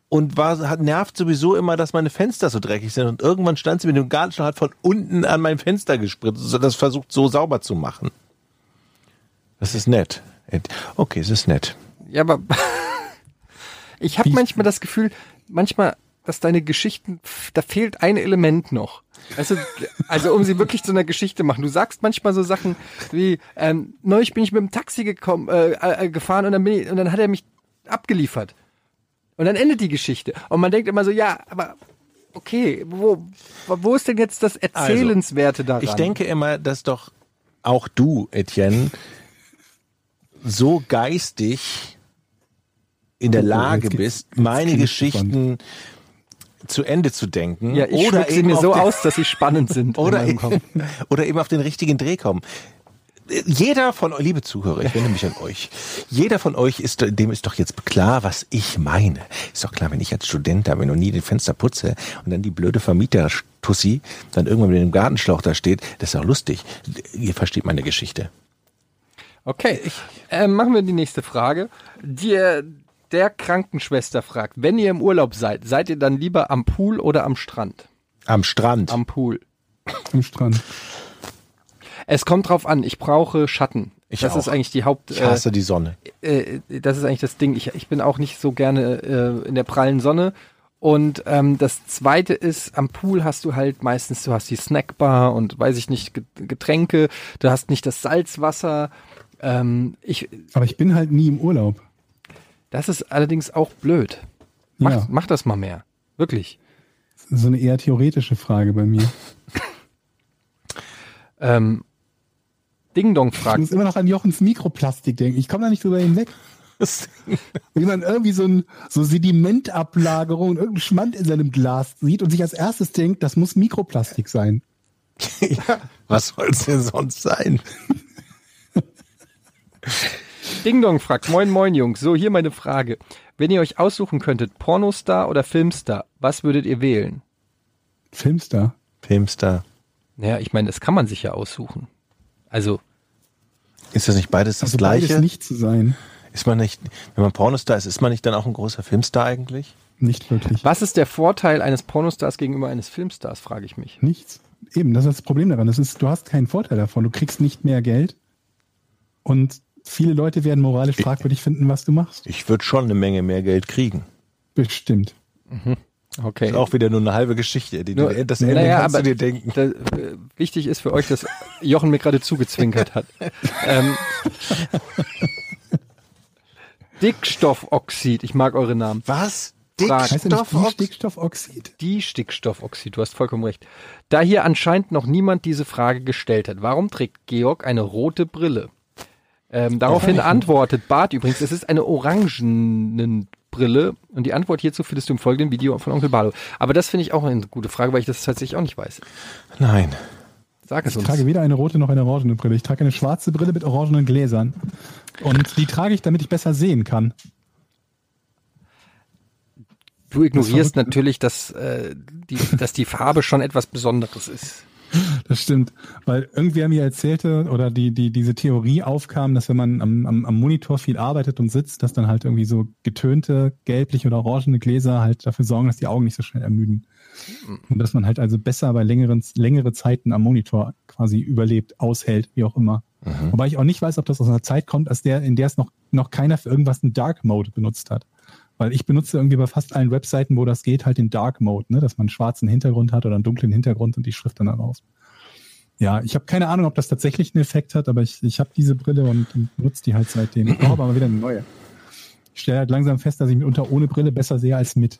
und war, hat nervt sowieso immer, dass meine Fenster so dreckig sind. Und irgendwann stand sie mit dem Gartenschlauch hat von unten an mein Fenster gespritzt und das versucht so sauber zu machen. Das ist nett. Okay, es ist nett. Ja, aber ich habe manchmal das Gefühl, manchmal, dass deine Geschichten, da fehlt ein Element noch. Also, also um sie wirklich zu einer Geschichte machen. Du sagst manchmal so Sachen wie, ähm, neulich bin ich mit dem Taxi gekommen, äh, äh, gefahren und dann, bin ich, und dann hat er mich abgeliefert. Und dann endet die Geschichte. Und man denkt immer so, ja, aber okay, wo, wo ist denn jetzt das Erzählenswerte daran? Ich denke immer, dass doch auch du, Etienne, so geistig in der Oh, Lage jetzt geht's- bist, meine Geschichten zu Ende zu denken. ja, ich oder sie mir so aus, dass sie spannend sind. in oder, oder eben auf den richtigen Dreh kommen. Jeder von euch, liebe Zuhörer, ich wende mich an euch. Jeder von euch ist, dem ist doch jetzt klar, was ich meine. Ist doch klar, wenn ich als Student da bin und nie den Fenster putze und dann die blöde Vermieter-Tussi dann irgendwann mit dem Gartenschlauch da steht, das ist auch lustig. Ihr versteht meine Geschichte. Okay, ähm, machen wir die nächste Frage. Die, der Krankenschwester fragt, wenn ihr im Urlaub seid, seid ihr dann lieber am Pool oder am Strand? Am Strand. Am Pool. Am Strand. Es kommt drauf an, ich brauche Schatten. Ich das auch. ist eigentlich die Haupt. ich hasse die Sonne. äh, äh, das ist eigentlich das Ding. Ich, ich bin auch nicht so gerne äh, in der prallen Sonne. Und ähm, das zweite ist, am Pool hast du halt meistens, du hast die Snackbar und weiß ich nicht, Ge- Getränke, du hast nicht das Salzwasser. Ähm, ich, Aber ich bin halt nie im Urlaub. Das ist allerdings auch blöd. Mach, Ja. mach das mal mehr. Wirklich. So eine eher theoretische Frage bei mir. Ähm, Ding Dong Ich fragt, muss immer noch an Jochens Mikroplastik denken. Ich komme da nicht drüber hinweg. Wie man irgendwie so, ein, so Sedimentablagerung und irgendeinen Schmand in seinem Glas sieht und sich als erstes denkt, das muss Mikroplastik sein. ja, was soll es denn sonst sein? Ding Dong fragt, moin moin Jungs, so hier meine Frage. Wenn ihr euch aussuchen könntet, Pornostar oder Filmstar, was würdet ihr wählen? Filmstar. Filmstar. Naja, ich meine, das kann man sich ja aussuchen. Also, Ist das nicht beides das Also Gleiche? beides nicht zu sein. Ist man nicht, wenn man Pornostar ist, ist man nicht dann auch ein großer Filmstar eigentlich? Nicht wirklich. was ist der Vorteil eines Pornostars gegenüber eines Filmstars, frage ich mich. Nichts. Eben, das ist das Problem daran. Das ist, du hast keinen Vorteil davon. Du kriegst nicht mehr Geld. Und viele Leute werden moralisch fragwürdig finden, was du machst. Ich würde schon eine Menge mehr Geld kriegen. Bestimmt. Okay. Ist auch wieder nur eine halbe Geschichte. Die, Nur- das Ende naja, kannst aber du dir denken. Da, äh, wichtig ist für euch, dass Jochen mir gerade zugezwinkert hat. ähm, Dickstoffoxid, ich mag eure Namen. Was? Heißt nicht die? Stickstoffoxid? Die Stickstoffoxid, du hast vollkommen recht. Da hier anscheinend noch niemand diese Frage gestellt hat, warum trägt Georg eine rote Brille? Ähm, daraufhin antwortet Bart übrigens, es ist eine orangenen Brille und die Antwort hierzu findest du im folgenden Video von Onkel Barlo. Aber das finde ich auch eine gute Frage, weil ich das tatsächlich auch nicht weiß. Nein. Sag es Ich uns. trage weder eine rote noch eine orangene Brille. Ich trage eine schwarze Brille mit orangenen Gläsern. Und die trage ich, damit ich besser sehen kann. Du ignorierst verrückt, ne? natürlich, dass, äh, die, dass die Farbe schon etwas Besonderes ist. Das stimmt, weil irgendwer mir erzählte oder die, die, diese Theorie aufkam, dass wenn man am, am, am Monitor viel arbeitet und sitzt, dass dann halt irgendwie so getönte, gelbliche oder orangene Gläser halt dafür sorgen, dass die Augen nicht so schnell ermüden. Und dass man halt also besser bei längeren, längere Zeiten am Monitor quasi überlebt, aushält, wie auch immer. Wobei ich auch nicht weiß, ob das aus einer Zeit kommt, als der, in der es noch, noch keiner für irgendwas einen Dark Mode benutzt hat. Weil ich benutze irgendwie bei fast allen Webseiten, wo das geht, halt den Dark Mode, ne? dass man einen schwarzen Hintergrund hat oder einen dunklen Hintergrund und die Schrift dann daraus. Ja, ich habe keine Ahnung, ob das tatsächlich einen Effekt hat, aber ich, ich habe diese Brille und, und nutze die halt seitdem. Ich brauche aber wieder eine neue. Ich stelle halt langsam fest, dass ich mitunter ohne Brille besser sehe als mit.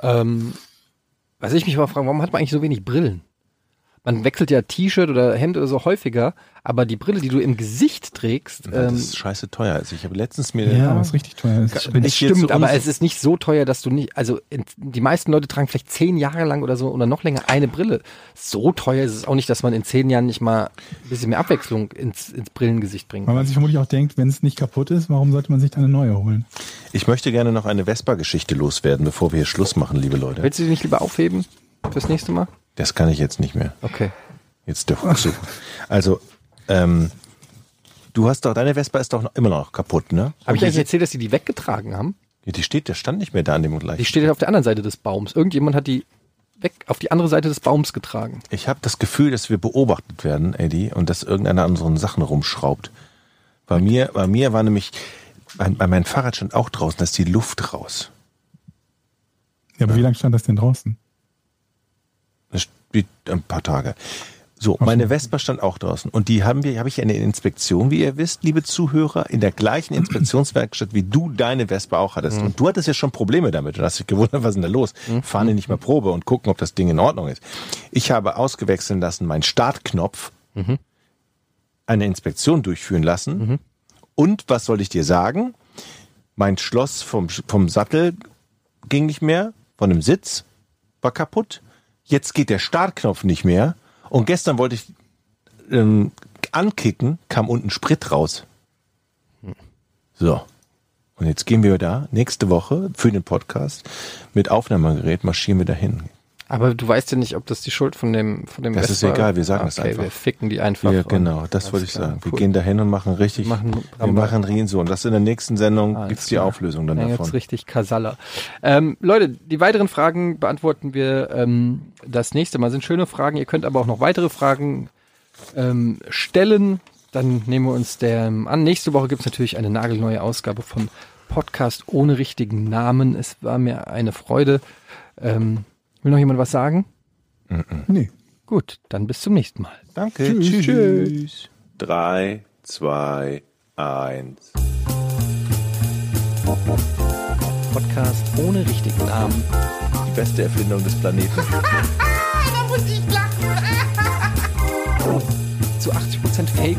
Ähm, was ich mich mal frage, warum hat man eigentlich so wenig Brillen? Man wechselt ja T-Shirt oder Hemd oder so häufiger, aber die Brille, die du im Gesicht trägst, das ähm, ist scheiße teuer. Also ich habe letztens mir Ja, was richtig teuer ist. Wenn es stimmt, so aber es ist nicht so teuer, dass du nicht, also in, die meisten Leute tragen vielleicht zehn Jahre lang oder so oder noch länger eine Brille. So teuer ist es auch nicht, dass man in zehn Jahren nicht mal ein bisschen mehr Abwechslung ins, ins Brillengesicht bringen Weil man sich vermutlich auch denkt, wenn es nicht kaputt ist, warum sollte man sich dann eine neue holen? Ich möchte gerne noch eine Vespa-Geschichte loswerden, bevor wir hier Schluss machen, liebe Leute. Willst du die nicht lieber aufheben fürs nächste Mal? Das kann ich jetzt nicht mehr. Okay. Jetzt der Rückzug. Also, ähm, du hast doch, deine Vespa ist doch noch, immer noch kaputt, ne? Habe ich die, erzählt, dass sie die weggetragen haben? Ja, die steht, der stand nicht mehr da an dem gleich. Die steht auf der anderen Seite des Baums. Irgendjemand hat die weg auf die andere Seite des Baums getragen. Ich habe das Gefühl, dass wir beobachtet werden, Eddie, und dass irgendeiner an unseren Sachen rumschraubt. Bei mir, bei mir war nämlich, bei, bei meinem Fahrrad stand auch draußen, da ist die Luft raus. Ja, aber wie lange stand das denn draußen? Das spielt ein paar Tage. So, meine Vespa stand auch draußen. Und die haben wir, habe ich eine Inspektion, wie ihr wisst, liebe Zuhörer, in der gleichen Inspektionswerkstatt, wie du deine Vespa auch hattest. Und du hattest ja schon Probleme damit. Und hast dich gewundert, was ist denn da los? Fahren die nicht mal Probe und gucken, ob das Ding in Ordnung ist. Ich habe ausgewechseln lassen, meinen Startknopf, eine Inspektion durchführen lassen. Und was soll ich dir sagen? Mein Schloss vom, vom Sattel ging nicht mehr, von dem Sitz war kaputt. Jetzt geht der Startknopf nicht mehr. Und gestern wollte ich ähm, ankicken, kam unten Sprit raus. So. Und jetzt gehen wir da nächste Woche für den Podcast mit Aufnahmegerät marschieren wir dahin. Aber du weißt ja nicht, ob das die Schuld von dem von dem Das ist Vespa- egal, wir sagen Ah, okay, einfach. Wir ficken die einfach. Ja, genau, das wollte ich klar, sagen. Wir cool. gehen dahin und machen richtig, Machen wir Rambam. machen Rien so. Und das in der nächsten Sendung Alles gibt's die klar. Auflösung dann Dann davon. jetzt richtig Kasala. Ähm, Leute, die weiteren Fragen beantworten wir ähm, das nächste Mal. Sind schöne Fragen. Ihr könnt aber auch noch weitere Fragen ähm, stellen. Dann nehmen wir uns der an. Nächste Woche gibt's natürlich eine nagelneue Ausgabe vom Podcast ohne richtigen Namen. Es war mir eine Freude. Ähm, will noch jemand was sagen? Nee. Gut, dann bis zum nächsten Mal. Danke. Tschüss. Tschüss. Drei, zwei, eins. Podcast ohne richtigen Namen. Die beste Erfindung des Planeten. Da muss ich lachen. Zu 80% Fake.